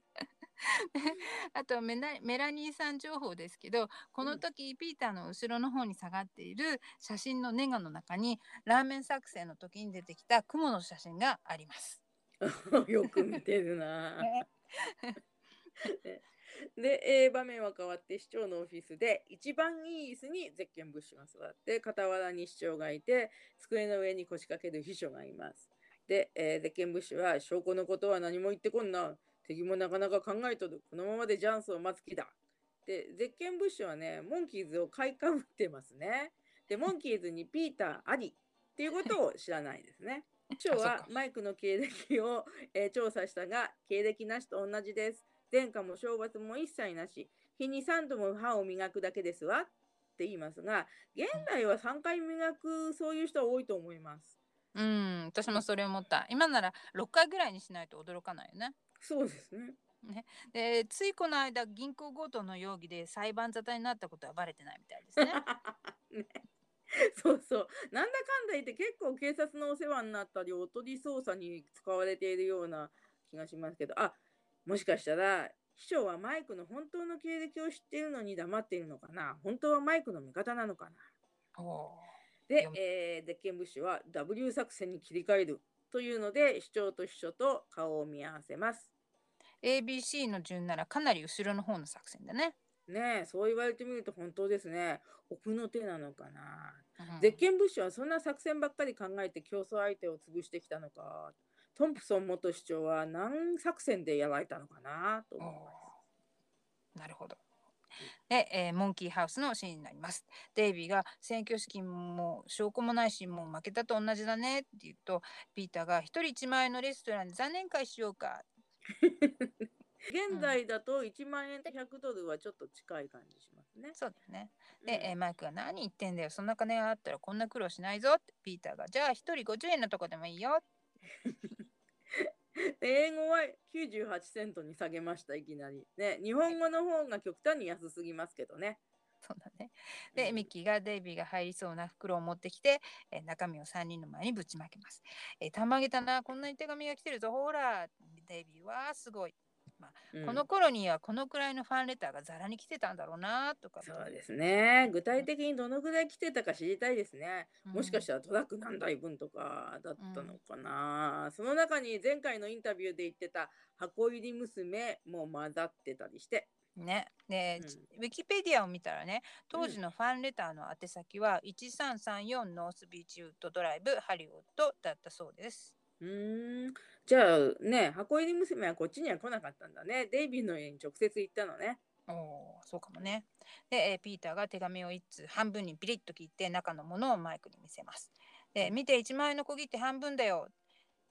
あとメメラニーさん情報ですけどこの時、うん、ピーターの後ろの方に下がっている写真のネガの中にラーメン作戦の時に出てきた雲の写真があります。よく見てるなで、えー、場面は変わって市長のオフィスで一番いい椅子にゼッケンブッシュが座って傍らに市長がいて机の上に腰掛ける秘書がいます。で、えー、ゼッケンブッシュは証拠のことは何も言ってこんな敵もなかなか考えとるこのままでチャンスを待つ気だ。でゼッケンブッシュはねモンキーズを買いかぶってますね。で モンキーズにピーターありっていうことを知らないですね。市長はマイクの経歴を、えー、調査したが経歴なしと同じです。前科も懲罰も一切なし、日に3度も歯を磨くだけですわって言いますが、現代は3回磨くそういう人は多いと思います。うん、私もそれ思った。今なら6回ぐらいにしないと驚かないよね。そうですね。ね、でついこの間銀行強盗の容疑で裁判沙汰になったことはバレてないみたいですね。ねそうそうなんだかんだ言って結構警察のお世話になったりおとり捜査に使われているような気がしますけどあもしかしたら秘書はマイクの本当の経歴を知っているのに黙っているのかな？本当はマイクの味方なのかな？で、えー、デッケンブッシュは W 作戦に切り替えるというので市長と秘書と顔を見合わせます。ABC の順ならかなり後ろの方の作戦だね。ねそう言われてみると本当ですね。奥の手なのかな、うん、ゼッケンブッシュはそんな作戦ばっかり考えて競争相手を潰してきたのかトンプソン元市長は何作戦でやられたのかなと思います。なるほど。で、えー、モンキーハウスのシーンになります。デイビーが選挙資金も証拠もないし、もう負けたと同じだねって言うと、ピーターが一人1万円のレストランで残念会しようか。現在だと1万円と100ドルはちょっと近い感じしますね。そうだね。で、うん、えー、マイクが何言ってんだよ。そんな金があったらこんな苦労しないぞって。ピーターが、じゃあ1人50円のとこでもいいよ。英語は98セントに下げました、いきなり。ね、日本語の方が極端に安すぎますけどね。そうだね。で、うん、ミッキーがデイビーが入りそうな袋を持ってきて、えー、中身を3人の前にぶちまけます。えー、たまげたな、こんなに手紙が来てるぞ、ほら、デイビーはすごい。まあ、うん、この頃にはこのくらいのファンレターがざらに来てたんだろうなとかそうですね。具体的にどのぐらい来てたか知りたいですね、うん、もしかしたらトラック何台分とかだったのかな、うん、その中に前回のインタビューで言ってた箱入り娘も混ざってたりして。ね、で、ウィキペディアを見たらね当時のファンレターの宛先は1334ノースビーチウッドドライブハリウッドだったそうです。うんじゃあね、箱入り娘はこっちには来なかったんだね。デイビーの家に直接行ったのね。おお、そうかもね。で、えー、ピーターが手紙を一通半分にピリッと切って中のものをマイクに見せます。で、見て1万円の小切手半分だよ。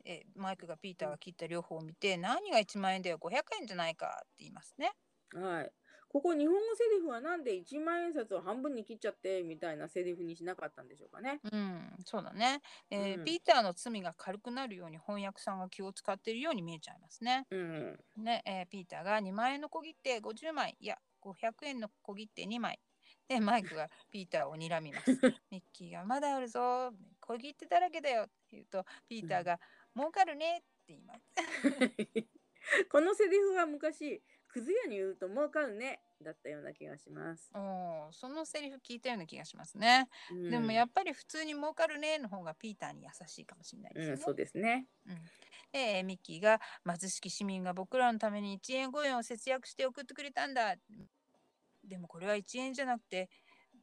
えー、マイクがピーターが切った両方を見て、何が1万円だよ、500円じゃないかって言いますね。はい。ここ日本語セリフはなんで1万円札を半分に切っちゃってみたいなセリフにしなかったんでしょうかね。うん、そうだね。えーうん、ピーターの罪が軽くなるように翻訳さんが気を使っているように見えちゃいますね。うん、ね、えー、ピーターが2万円の小切手50枚、いや、500円の小切手2枚。で、マイクがピーターを睨みます。ミッキーがまだあるぞ、小切手だらけだよって言うと、ピーターが、うん、儲かるねって言います。このセリフは昔、くず屋に言うと儲かるねだったような気がします。おそのセリフ聞いたような気がしますね、うん、でもやっぱり普通に儲かるねの方がピーターに優しいかもしれないですね。うん、そうですね。うん、でミッキーが貧しき市民が僕らのために1円5円を節約して送ってくれたんだ。でもこれは1円じゃなくて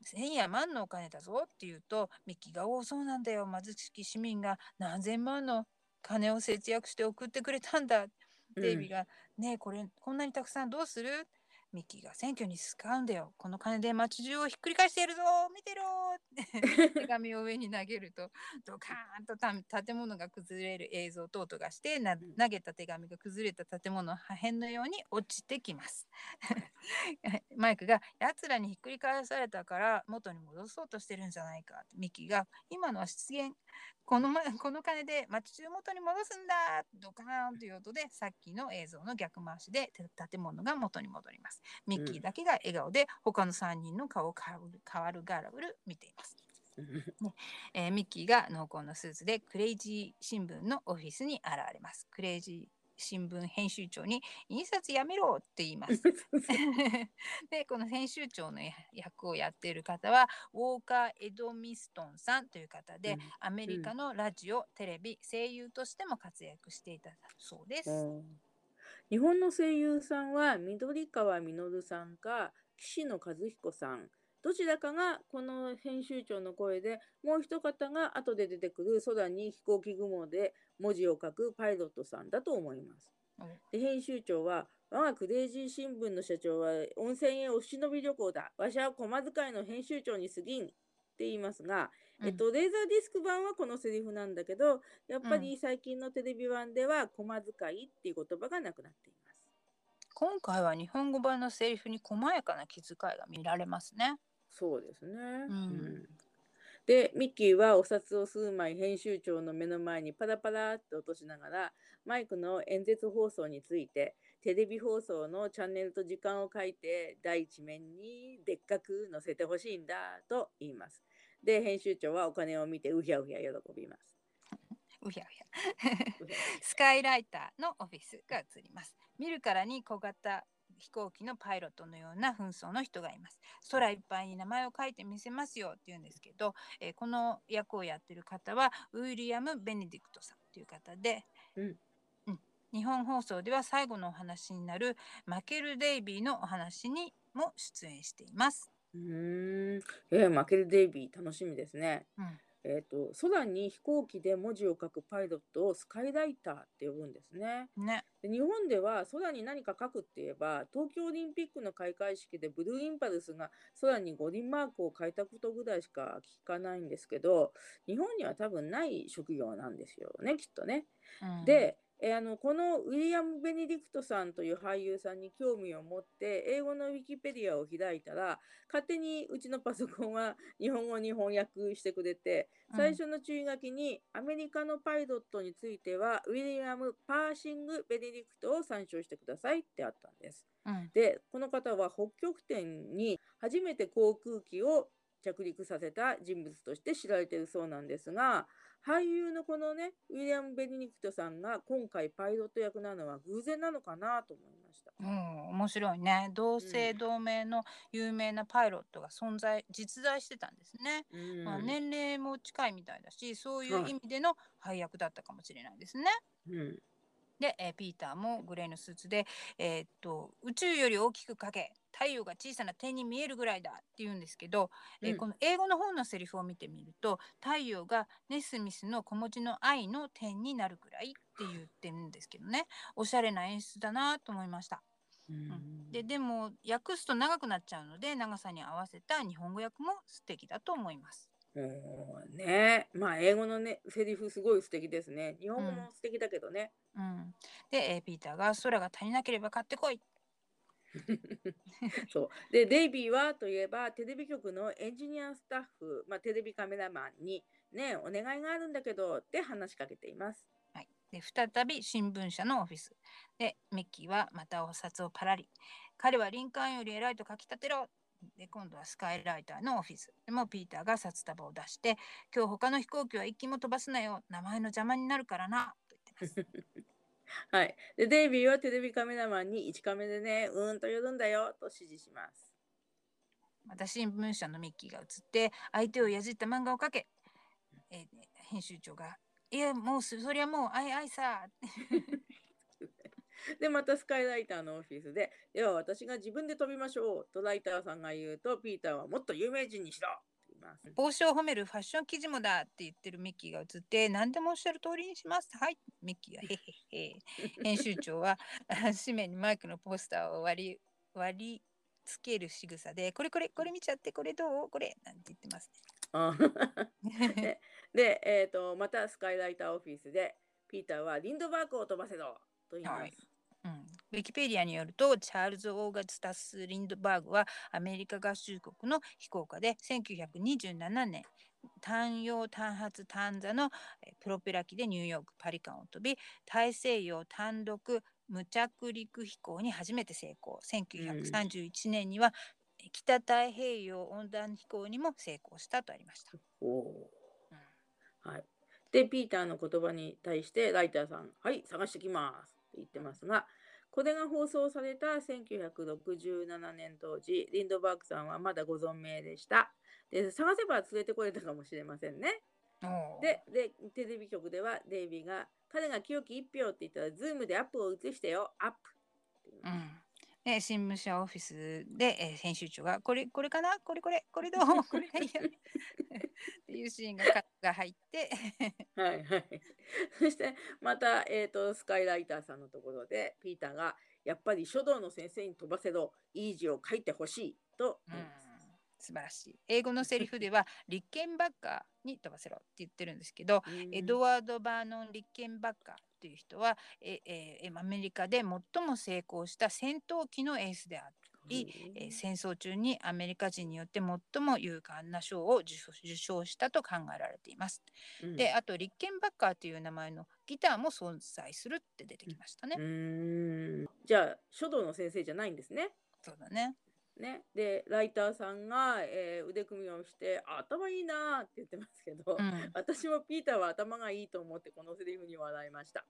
千や万のお金だぞって言うとミッキーが「おおそうなんだよ貧しき市民が何千万の金を節約して送ってくれたんだ」デイビーが、ねえこれこんなにたくさんどうする？ミッキーが選挙に使うんだよ。この金で街中をひっくり返してやるぞ見てろって 手紙を上に投げるとドカーンと建物が崩れる映像と音がして投げた手紙が崩れた建物の破片のように落ちてきます。マイクが奴らにひっくり返されたから元に戻そうとしてるんじゃないか。ミッキーが今のは失言。このこの金で町中元に戻すんだドカーンという音でさっきの映像の逆回しで建物が元に戻ります。ミッキーだけが笑顔で他の3人の顔を変わる変わるガラブル見ています。ねえー、ミッキーが濃厚なスーツでクレイジー新聞のオフィスに現れます。クレイジー新聞編集長に印刷やめろって言います。でこの編集長の役をやっている方はウォーカー・エドミストンさんという方で、うん、アメリカのラジオ、テレビ声優としても活躍していたそうです。日本の声優さんは緑川実さんか岸野和彦さんどちらかがこの編集長の声でもう一方が後で出てくる空に飛行機雲で文字を書くパイロットさんだと思います。で編集長は我がクレイジー新聞の社長は温泉へお忍び旅行だ。わしは駒遣いの編集長に過ぎん。って言いますが、えっと、レーザーディスク版はこのセリフなんだけど、やっぱり最近のテレビ版では、駒遣いっていう言葉がなくなっています。今回は日本語版のセリフに細やかな気遣いが見られますね。そうですね。うん、うんでミッキーはお札を数枚編集長の目の前にパラパラっと落としながらマイクの演説放送についてテレビ放送のチャンネルと時間を書いて第一面にでっかく載せてほしいんだと言います。で編集長はお金を見てうひゃうひゃ喜びます。うひゃうひゃ スカイライターのオフィスが映ります。見るからに小型飛行機のパイロットのような紛争の人がいます。空いっぱいに名前を書いてみせますよって言うんですけど、えー、この役をやってる方はウィリアム・ベネディクトさんという方で、うん、うん、日本放送では最後のお話になるマケル・デイビーのお話にも出演しています。うん、えー、マケル・デイビー楽しみですね。うんえーと、空に飛行機で文字を書くパイロットをスカイライターって呼ぶんですね。ねで日本では空に何か書くって言えば東京オリンピックの開会式でブルーインパルスが空に五輪マークを書いたことぐらいしか聞かないんですけど日本には多分ない職業なんですよねきっとね。うん、でえー、あのこのウィリアム・ベネディクトさんという俳優さんに興味を持って英語のウィキペディアを開いたら勝手にうちのパソコンは 日本語に翻訳してくれて最初の注意書きに、アメリカのパイロットについてはウィリアム・パーシング・ベネディクトを参照してくださいってあったんです。うん、でこの方は北極点に初めて航空機を着陸させた人物として知られているそうなんですが俳優のこのねウィリアム・ベネディクトさんが今回パイロット役なのは偶然なのかなと思いました。うん、面白いね。同姓同名の有名なパイロットが存在、実在してたんですね、うん、まあ、年齢も近いみたいだしそういう意味での配役だったかもしれないですね。うん。で、えー、ピーターもグレーのスーツで、えー、っと宇宙より大きくかけ太陽が小さな点に見えるぐらいだって言うんですけど、うん、えー、この英語の方のセリフを見てみると太陽がネスミスの小文字の愛の点になるぐらいって言ってるんですけどね。おしゃれな演出だなと思いました。うん、ででも訳すと長くなっちゃうので長さに合わせた日本語訳も素敵だと思います。ね。まあ英語のねセリフすごい素敵ですね。日本語も素敵だけどね、うん、で、えー、ピーターが空が足りなければ買ってこい そう。でデイビーはといえばテレビ局のエンジニアスタッフ、まあ、テレビカメラマンにねお願いがあるんだけどって話しかけています。はい、で再び新聞社のオフィス。でミッキーはまたお札をパラリ。彼はリンカーンより偉いと書き立てろ。で今度はスカイライターのオフィス。でもピーターが札束を出して今日他の飛行機は一機も飛ばすなよ。名前の邪魔になるからな。と言ってます。はい、でデイビーはテレビカメラマンに1カメでねうーんと寄るんだよと指示します。また新聞社のミッキーが映って相手をやじった漫画をかけ、えー、編集長が「いやもうそりゃもうあいあいさ」で、またスカイライターのオフィスで、では私が自分で飛びましょうとライターさんが言うと、ピーターはもっと有名人にしろ帽子を褒めるファッション記事もだって言ってるミッキーが映って何でもおっしゃる通りにしますはいミッキー。がへへへ編集長は 紙面にマイクのポスターを割り割りつける仕草でこれこれこれ見ちゃってこれどう？これなんて言ってますね。で、えーと、とまたスカイライターオフィスでピーターはリンドバーグを飛ばせろと言います、はい。うん、ウィキペディアによるとチャールズ・オーガスタス・リンドバーグはアメリカ合衆国の飛行家で1927年単葉単発単座のプロペラ機でニューヨークパリ間を飛び大西洋単独無着陸飛行に初めて成功。1931年には北太平洋温暖飛行にも成功したとありました。おうん、はい、でピーターの言葉に対してライターさん「はい探してきます」言ってますが、これが放送された1967年当時、リンドバーグさんはまだご存命でした。で探せば連れてこれたかもしれませんね。でで、テレビ局ではデイビーが、彼が清き一票って言ったら、ズームでアップを映してよ、アップ。うんえ新聞社オフィスで、えー、編集長がこれこれかな？これこれこれどう？これ。がいいよねっていうシーンがが入って。はいはい。そしてまた、えーと、スカイライターさんのところでピーターがやっぱり書道の先生に飛ばせろいい字を書いてほしいと言います。素晴らしい。英語のセリフではリッケンバッカーに飛ばせろって言ってるんですけど、エドワード・バーノン・リッケンバッカーという人はええアメリカで最も成功した戦闘機のエースである。り、えー、戦争中にアメリカ人によって最も勇敢な賞を受賞したと考えられています。うん、であとリッケンバッカーという名前のギターも存在するって出てきましたね。じゃあ書道の先生じゃないんですね。そうだね。ね、でライターさんが、えー、腕組みをして「頭いいな」って言ってますけど、うん、私もピーターは頭がいいと思ってこのセリフに笑いました。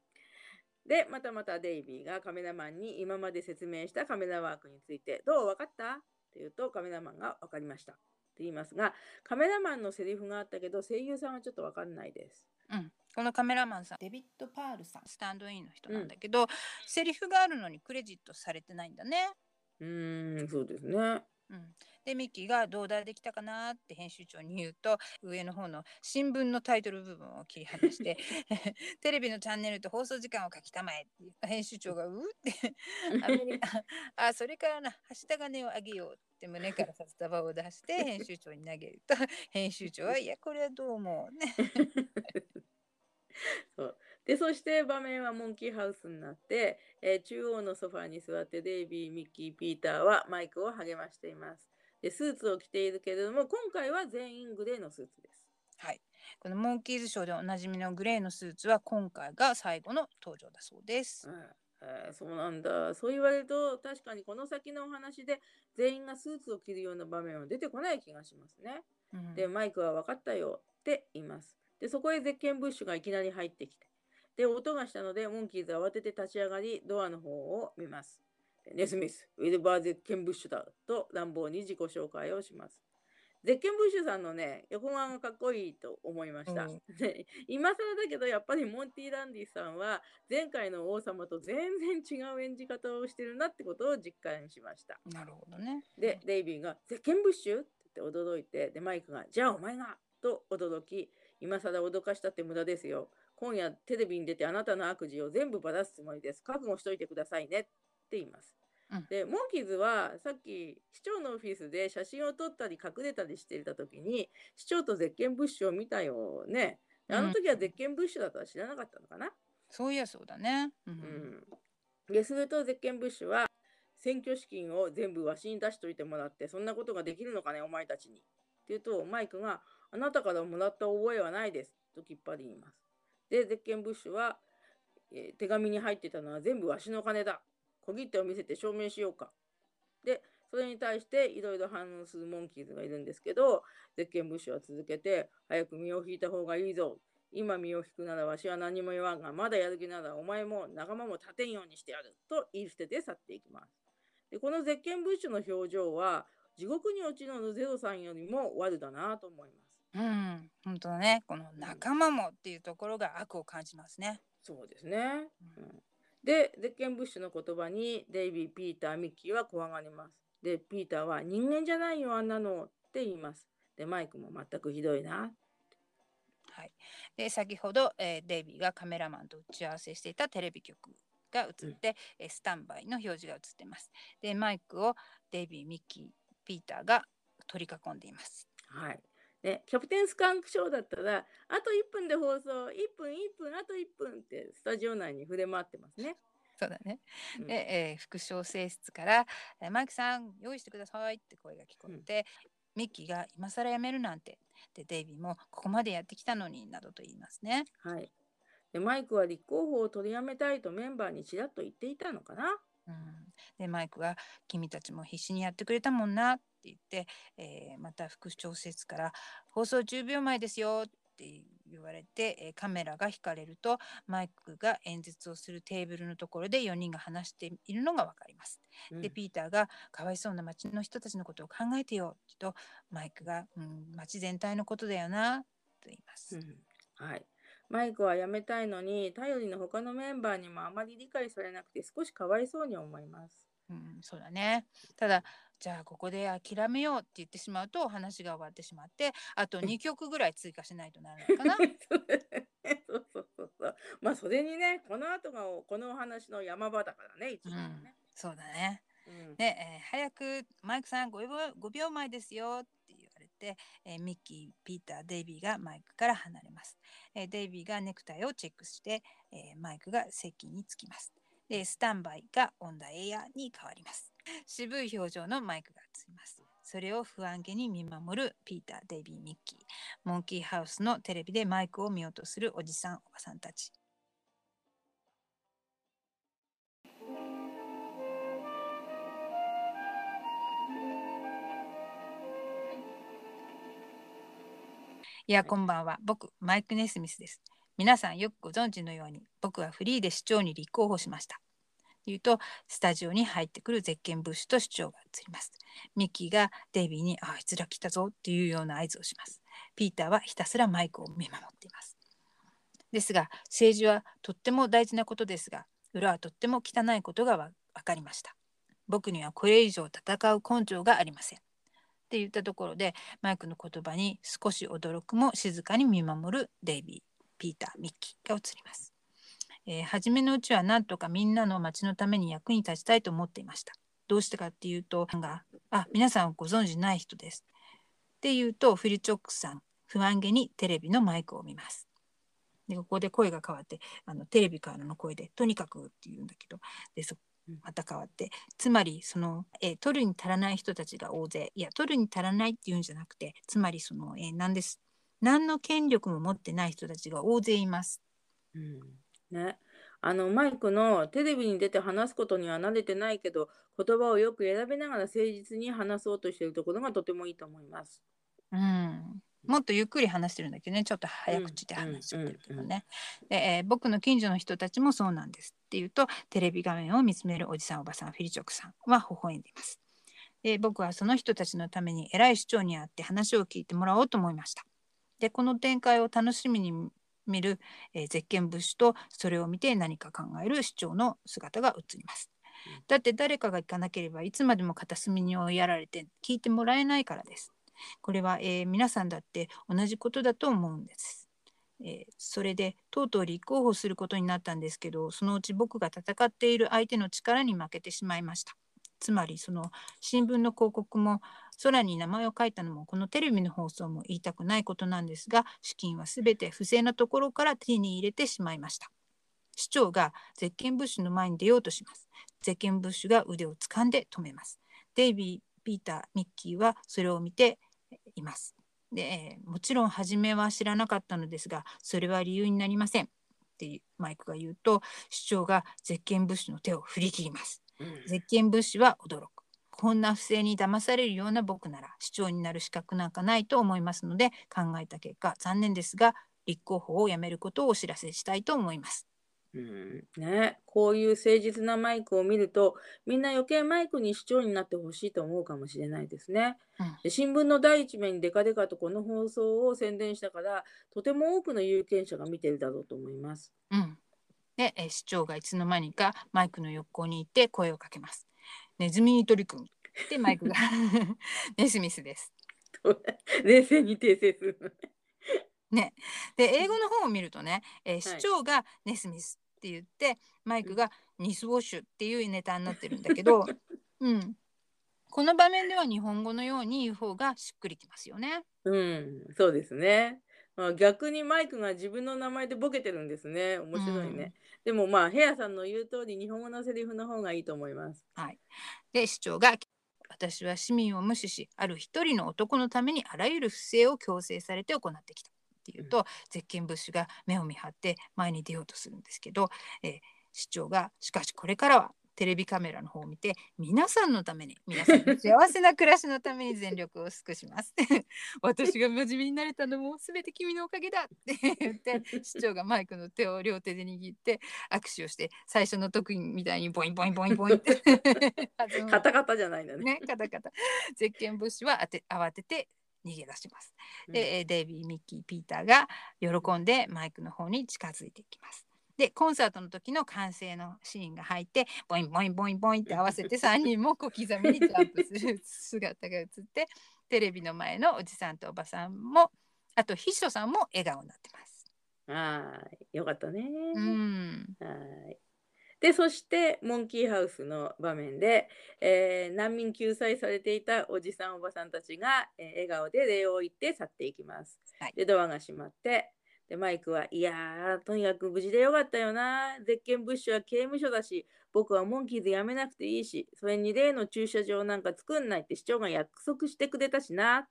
で、またまたデイビーがカメラマンに今まで説明したカメラワークについて、どう分かった？って言うと、カメラマンが分かりました。って言いますが、カメラマンのセリフがあったけど、声優さんはちょっと分かんないです。うん、このカメラマンさんデビッド・パールさんスタンドインの人なんだけど、うん、セリフがあるのにクレジットされてないんだね。うんそうですね。うん、でミッキーが「どうだできたかな?」って編集長に言うと上の方の新聞のタイトル部分を切り離して「テレビのチャンネルと放送時間を書きたまえ」って編集長が「うってアメリカあ それからなはした金をあげよう」って胸から札束を出して編集長に投げると編集長は「いやこれはどう思う？ね」そうでそして場面はモンキーハウスになって、えー、中央のソファーに座ってデイビー、ミッキー、ピーターはマイクを励ましています。でスーツを着ているけれども今回は全員グレーのスーツです。はい。このモンキーズショーでおなじみのグレーのスーツは今回が最後の登場だそうです。うんえー、そうなんだ。そう言われると確かにこの先のお話で全員がスーツを着るような場面は出てこない気がしますね。うん、で、マイクは分かったよって言います。で、そこへゼッケンブッシュがいきなり入ってきて、で、音がしたので、モンキーズは慌てて立ち上がり、ドアの方を見ます。ネスミス、ウィルバー・ゼッケンブッシュだと乱暴に自己紹介をします。ゼッケンブッシュさんのね、横顔がかっこいいと思いました。うん、今更だけど、やっぱりモンティ・ランディさんは前回の王様と全然違う演じ方をしてるなってことを実感しました。なるほどね。で、デイビーが、ゼッケンブッシュ？って言って驚いて、で、マイクが、じゃあお前が？と驚き、今更脅かしたって無駄ですよ。今夜テレビに出てあなたの悪事を全部ばらすつもりです。覚悟しといてくださいねって言います。うん、でモンキーズはさっき市長のオフィスで写真を撮ったり隠れたりしていた時に市長とゼッケンブッシュを見たよね。あの時はゼッケンブッシュだとは知らなかったのかな、そういやそうだね。うん、うん、でするとゼッケンブッシュは選挙資金を全部わしに出しといてもらってそんなことができるのかねお前たちに。って言うとマイクが「あなたからもらった覚えはないです」ときっぱり言います。で、ゼッケンブッシュは、えー、手紙に入ってたのは全部わしの金だ。小切手を見せて証明しようか。で、それに対していろいろ反応するモンキーズがいるんですけど、ゼッケンブッシュは続けて、早く身を引いた方がいいぞ。今身を引くならわしは何も言わんが、まだやる気ならお前も仲間も立てんようにしてやる。と言い捨てて去っていきます。でこのゼッケンブッシュの表情は、地獄に落ちるのゼロさんよりも悪だなと思います。うん、本当だね。この仲間もっていうところが悪を感じますね。そうですね。うん、で、ゼッケンブッシュの言葉にデイビー、ピーター、ミッキーは怖がります。で、ピーターは人間じゃないよ、あんなのって言います。で、マイクも全くひどいな。はい。で、先ほど、えー、デイビーがカメラマンと打ち合わせしていたテレビ局が映って、うん、スタンバイの表示が映ってます。で、マイクをデイビー、ミッキー、ピーターが取り囲んでいます。はい。ね、キャプテンスカンクショーだったら、あと1分で放送、1分、1分、あと1分ってスタジオ内に触れ回ってますね。そうだね。うん、で、えー、副唱声室から「マイクさん用意してください」って声が聞こえて、うん、ミッキーが「今更やめるなんて」でデイビーも「ここまでやってきたのに」などと言いますね。はい。でマイクは立候補を取りやめたいとメンバーにちらっと言っていたのかな。うん、でマイクが「君たちも必死にやってくれたもんな」って言って、えー、また副調節から「放送10秒前ですよ」って言われて、えー、カメラが引かれるとマイクが演説をするテーブルのところで4人が話しているのが分かります。うん、でピーターが「かわいそうな町の人たちのことを考えてよ」とマイクが「うん、町全体のことだよな」と言います。うん、はいマイクは辞めたいのに頼りの他のメンバーにもあまり理解されなくて少しかわいそうに思います。うん、そうだね。ただじゃあここで諦めようって言ってしまうと話が終わってしまってあと2曲ぐらい追加しないとならないかな。そうそうそうそうまあそれにねこの後がこのお話の山場だからね一番ね、うん、そうだね。うん、で、えー、早くマイクさん 5, 秒5秒前ですよって言われて、えー、ミッキー、ピーター、デイビーがマイクから離れます。えー、デイビーがネクタイをチェックして、えマイクが席に着きます。で、スタンバイがオンダエアに変わります。渋い表情のマイクが映ります。それを不安げに見守るピーター、デイビー、ミッキー。モンキーハウスのテレビでマイクを見ようとするおじさん、おばさんたち。いや、こんばんは。僕、マイク・ネスミスです。皆さんよくご存知のように、僕はフリーで市長に立候補しました。言うと、スタジオに入ってくるゼッケンブッシュと市長が映ります。ミッキーがデイビーに、あいつら来たぞっていうような合図をします。ピーターはひたすらマイクを見守っています。ですが、政治はとっても大事なことですが、裏はとっても汚いことが分かりました。僕にはこれ以上戦う根性がありません。って言ったところでマイクの言葉に少し驚くも静かに見守るデイビー、ピーター、ミッキーが映ります。えー、初めのうちはなんとかみんなの町のために役に立ちたいと思っていました。どうしてかっていうと、があ皆さんご存知ない人です。っていうと、フィルチョックさん、不安げにテレビのマイクを見ます。でここで声が変わってあのテレビからの声で「とにかく」って言うんだけどでそまた変わってつまりその、えー、取るに足らない人たちが大勢いや取るに足らないっていうんじゃなくてつまりその、えー、何です何の権力も持ってない人たちが大勢います。うんね、あのマイクのテレビに出て話すことには慣れてないけど言葉をよく選びながら誠実に話そうとしているところがとてもいいと思います。うん、もっとゆっくり話してるんだけどね。ちょっと早口で話しちゃってるけどね、で、えー、僕の近所の人たちもそうなんですって言うとテレビ画面を見つめるおじさんおばさんフィリチョクさんは微笑んでいます。で僕はその人たちのために偉い市長に会って話を聞いてもらおうと思いました。でこの展開を楽しみに見る、えー、ゼッケンブッシュとそれを見て何か考える市長の姿が映りますだって誰かが行かなければいつまでも片隅に追いやられて聞いてもらえないからですこれは、えー、皆さんだって同じことだと思うんです。えー、それでとうとう立候補することになったんですけどそのうち僕が戦っている相手の力に負けてしまいました。つまりその新聞の広告も空に名前を書いたのもこのテレビの放送も言いたくないことなんですが資金は全て不正なところから手に入れてしまいました。市長がゼッケンブッシュの前に出ようとします。ゼッケンブッシュが腕を掴んで止めます。デイビー、ピーター、ミッキーはそれを見ています。でもちろん初めは知らなかったのですがそれは理由になりませんってマイクが言うと市長がゼッケンブッシュの手を振り切ります、うん、ゼッケンブッシュは驚く。こんな不正に騙されるような僕なら市長になる資格なんかないと思いますので考えた結果残念ですが立候補をやめることをお知らせしたいと思います。うん。ね、こういう誠実なマイクを見るとみんな余計マイクに市長になってほしいと思うかもしれないですね。うん、で新聞の第一面にデカデカとこの放送を宣伝したからとても多くの有権者が見てるだろうと思います。うん、でえ市長がいつの間にかマイクの横にいて声をかけます。ネズミに取り組むでマイクが ネスミスです。冷静に訂正するね、で英語の方を見るとね、えー、市長がネスミスって言ってマイクがニスウォッシュっていうネタになってるんだけど、うん、この場面では日本語のように言う方がしっくりきますよね。うん、そうですね。まあ、逆にマイクが自分の名前でボケてるんですね。面白いね。うん、でもまあヘアさんの言う通り日本語のセリフの方がいいと思います。はい。で市長が私は市民を無視しある一人の男のためにあらゆる不正を強制されて行ってきた。っていうと、うん、ゼッケンブッシュが目を見張って前に出ようとするんですけど、えー、市長がしかしこれからはテレビカメラの方を見て皆さんのために皆さんの幸せな暮らしのために全力を尽くします 私が真面目になれたのも全て君のおかげだって言って市長がマイクの手を両手で握って握手をして最初の特技みたいにボインボインボインボインって カタカタじゃないんだね。ねカタカタゼッケンブッシュは慌てて逃げ出します。で、うん、デイビー、ミッキー、ピーターが喜んでマイクの方に近づいていきます。でコンサートの時の歓声のシーンが入ってボインボインボインボインって合わせて 3人も小刻みにジャンプする姿が映ってテレビの前のおじさんとおばさんもあと秘書さんも笑顔になってます。はい、よかったね。うん、はい。で、そしてモンキーハウスの場面で、えー、難民救済されていたおじさんおばさんたちが、えー、笑顔で礼を言って去っていきます。はい、でドアが閉まってでマイクは「いやーとにかく無事でよかったよなゼッケンブッシュは刑務所だし僕はモンキーズ辞めなくていいしそれに例の駐車場なんか作んないって市長が約束してくれたしな」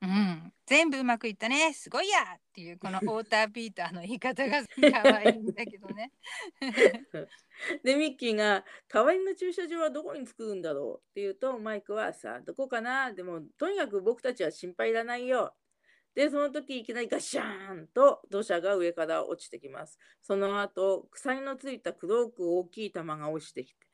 うん、全部うまくいったね。すごいやっていうこのウォーターピーターの言い方が 可愛いんだけどね。でミッキーが「代わりの駐車場はどこに作るんだろう?」って言うとマイクは「さあどこかな？でもとにかく僕たちは心配いらないよ」で、その時いきなりガシャーンと土砂が上から落ちてきます。その後、鎖のついた黒く大きい玉が落ちてきて、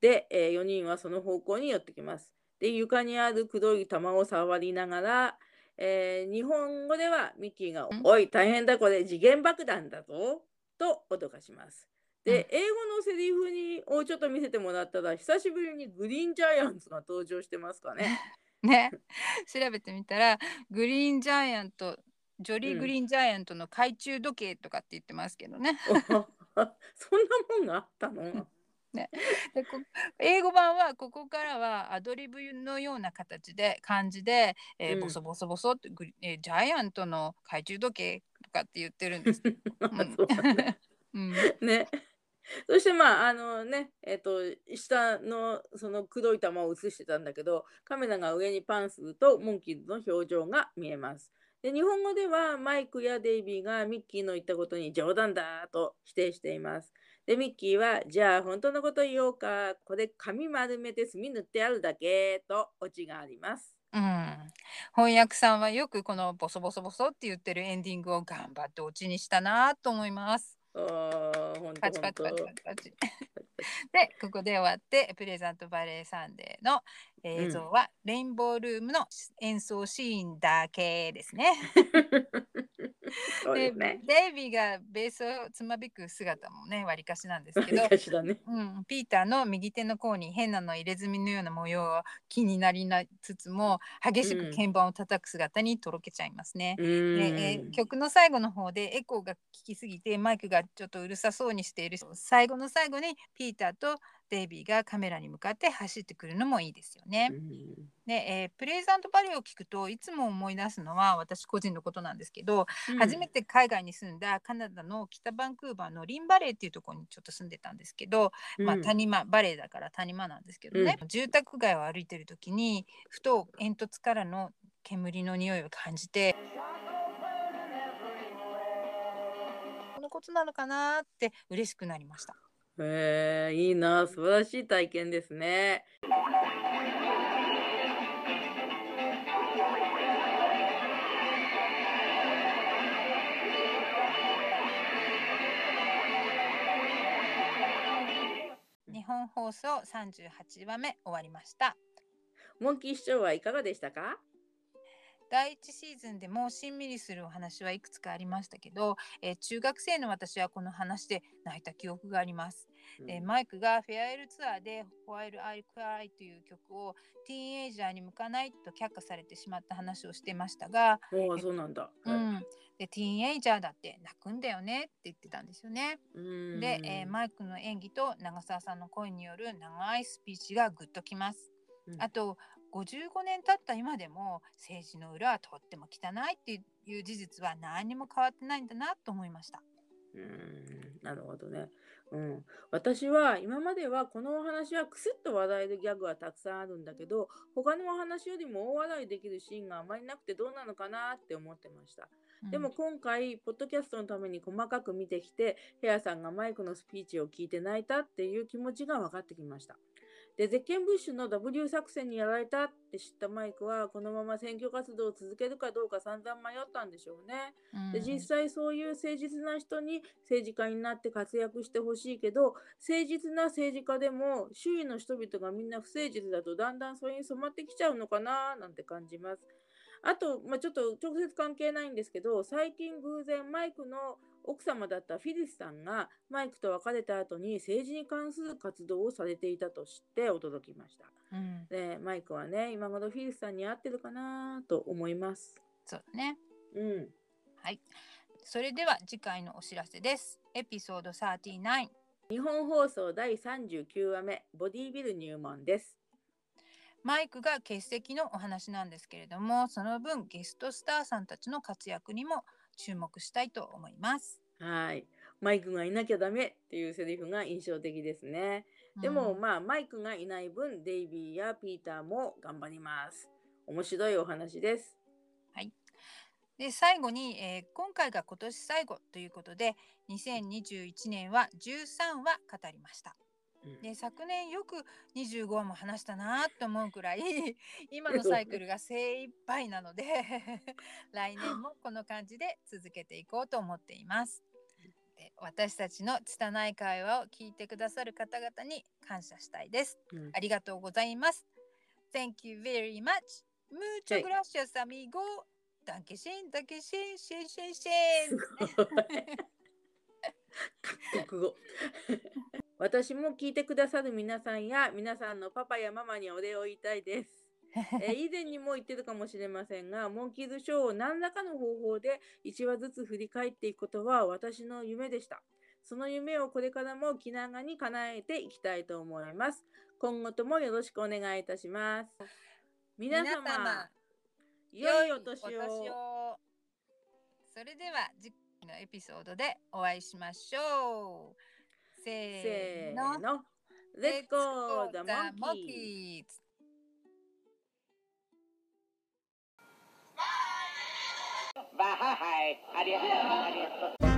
で、えー、4人はその方向に寄ってきます。で、床にある黒い玉を触りながら、えー、日本語ではミッキーが、おい、大変だ、これ次元爆弾だぞ、と脅かします。で、英語のセリフにをちょっと見せてもらったら、久しぶりにグリーンジャイアンツが登場してますかね。ね。調べてみたらグリーンジャイアントジョリー・グリーンジャイアントの懐中時計とかって言ってますけどね。そんなもんがあったの？ね、で英語版はここからはアドリブのような形で感じで、えー、ボソボソボソってグリ、えー、ジャイアントの懐中時計とかって言ってるんです。うん、ねそしてまああのねえっ、ー、と下のその黒い玉を映してたんだけどカメラが上にパンするとモンキーズの表情が見えます。で日本語ではマイクやデイビーがミッキーの言ったことに冗談だと否定しています。でミッキーはじゃあ本当のこと言おうかこれ紙丸めて墨塗ってあるだけとオチがあります。うん、翻訳さんはよくこのボソボソボソって言ってるエンディングを頑張ってオチにしたなと思います。あ本当パチパチパチ。パチでここで終わってプレゼントバレーサンデーの映像は、レインボールームの演奏シーンだけですね。で、ね、デイビーがベースをつまびく姿もねわりかしなんですけど、ね、うん、ピーターの右手の甲に変なの入れ墨のような模様が気になりなつつも激しく鍵盤を叩く姿にとろけちゃいますね。でえー、曲の最後の方でエコーが効きすぎてマイクがちょっとうるさそうにしている最後の最後にピーターとデイビーがカメラに向かって走ってくるのもいいですよね。うん、で、えー、プレイザントバレーを聞くといつも思い出すのは私個人のことなんですけど、うん、初めて海外に住んだカナダの北バンクーバーのリンバレーっていうところにちょっと住んでたんですけど、うん、まあ谷間バレーだから谷間なんですけどね、住宅街を歩いてる時にふと煙突からの煙の匂いを感じて。このことなのかなって嬉しくなりました。へえ、いいな、素晴らしい体験ですね。日本放送38話目終わりました。モンキー市長はいかがでしたか？第1シーズンでもしんみりするお話はいくつかありましたけど、えー、中学生の私はこの話で泣いた記憶があります。うん、えー、マイクがフェアエルツアーで「While I Cry」という曲をティーンエイジャーに向かないと却下されてしまった話をしてましたがおそうなんだ、うん、でティーンエイジャーだって泣くんだよねって言ってたんですよね。で、えー、マイクの演技と長澤さんの声による長いスピーチがグッときます。うん、あと55年経った今でも政治の裏はとっても汚いっていう事実は何にも変わってないんだなと思いました。うんなるほどね。うん、私は今まではこのお話はクスッと笑えるギャグはたくさんあるんだけど他のお話よりも大笑いできるシーンがあまりなくてどうなのかなって思ってました。でも今回ポッドキャストのために細かく見てきてヘアさんがマイクのスピーチを聞いて泣いたっていう気持ちが分かってきました。で、ゼッケンブッシュの W 作戦にやられたって知ったマイクは、このまま選挙活動を続けるかどうか散々迷ったんでしょうね。で、実際そういう誠実な人に政治家になって活躍してほしいけど、誠実な政治家でも周囲の人々がみんな不誠実だとだんだんそれに染まってきちゃうのかななんて感じます。あと、まあ、ちょっと直接関係ないんですけど、最近偶然マイクの奥様だったフィリスさんがマイクと別れた後に政治に関する活動をされていたと知って驚きました。うん、でマイクはね今頃フィリスさんに会ってるかなと思います。そうね。うん。はい。それでは次回のお知らせです。エピソード39。日本放送第39話目ボディビル入門です。マイクが欠席のお話なんですけれどもその分ゲストスターさんたちの活躍にも注目したいと思います。はい。マイクがいなきゃダメっていうセリフが印象的ですね。でも、うんまあマイクがいない分デイビーやピーターも頑張ります。面白いお話です。で最後に、えー今回が今年最後ということで2021年は13話語りました。うんで昨年よく25話も話したなと思うくらい 今のサイクルが精一杯なので 来年もこの感じで続けていこうと思っています。で私たちの拙い会話を聞いてくださる方々に感謝したいです。うんありがとうございます。Thank you very much. Mucho はい gracias, amigo. ダンケシン、ダンケシン、シェンシェンシ。国語 私も聞いてくださる皆さんや皆さんのパパやママにお礼を言いたいです。えー 以前にも言ってるかもしれませんが、モンキーズショーを何らかの方法で1話ずつ振り返っていくことは私の夢でした。その夢をこれからも気長に叶えていきたいと思います。今後ともよろしくお願いいたします。皆様、良いお年を。を。それでは次回のエピソードでお会いしましょう。せせーーの。の。Let's go the monkey! monkeys! Bye. Adios. Adios.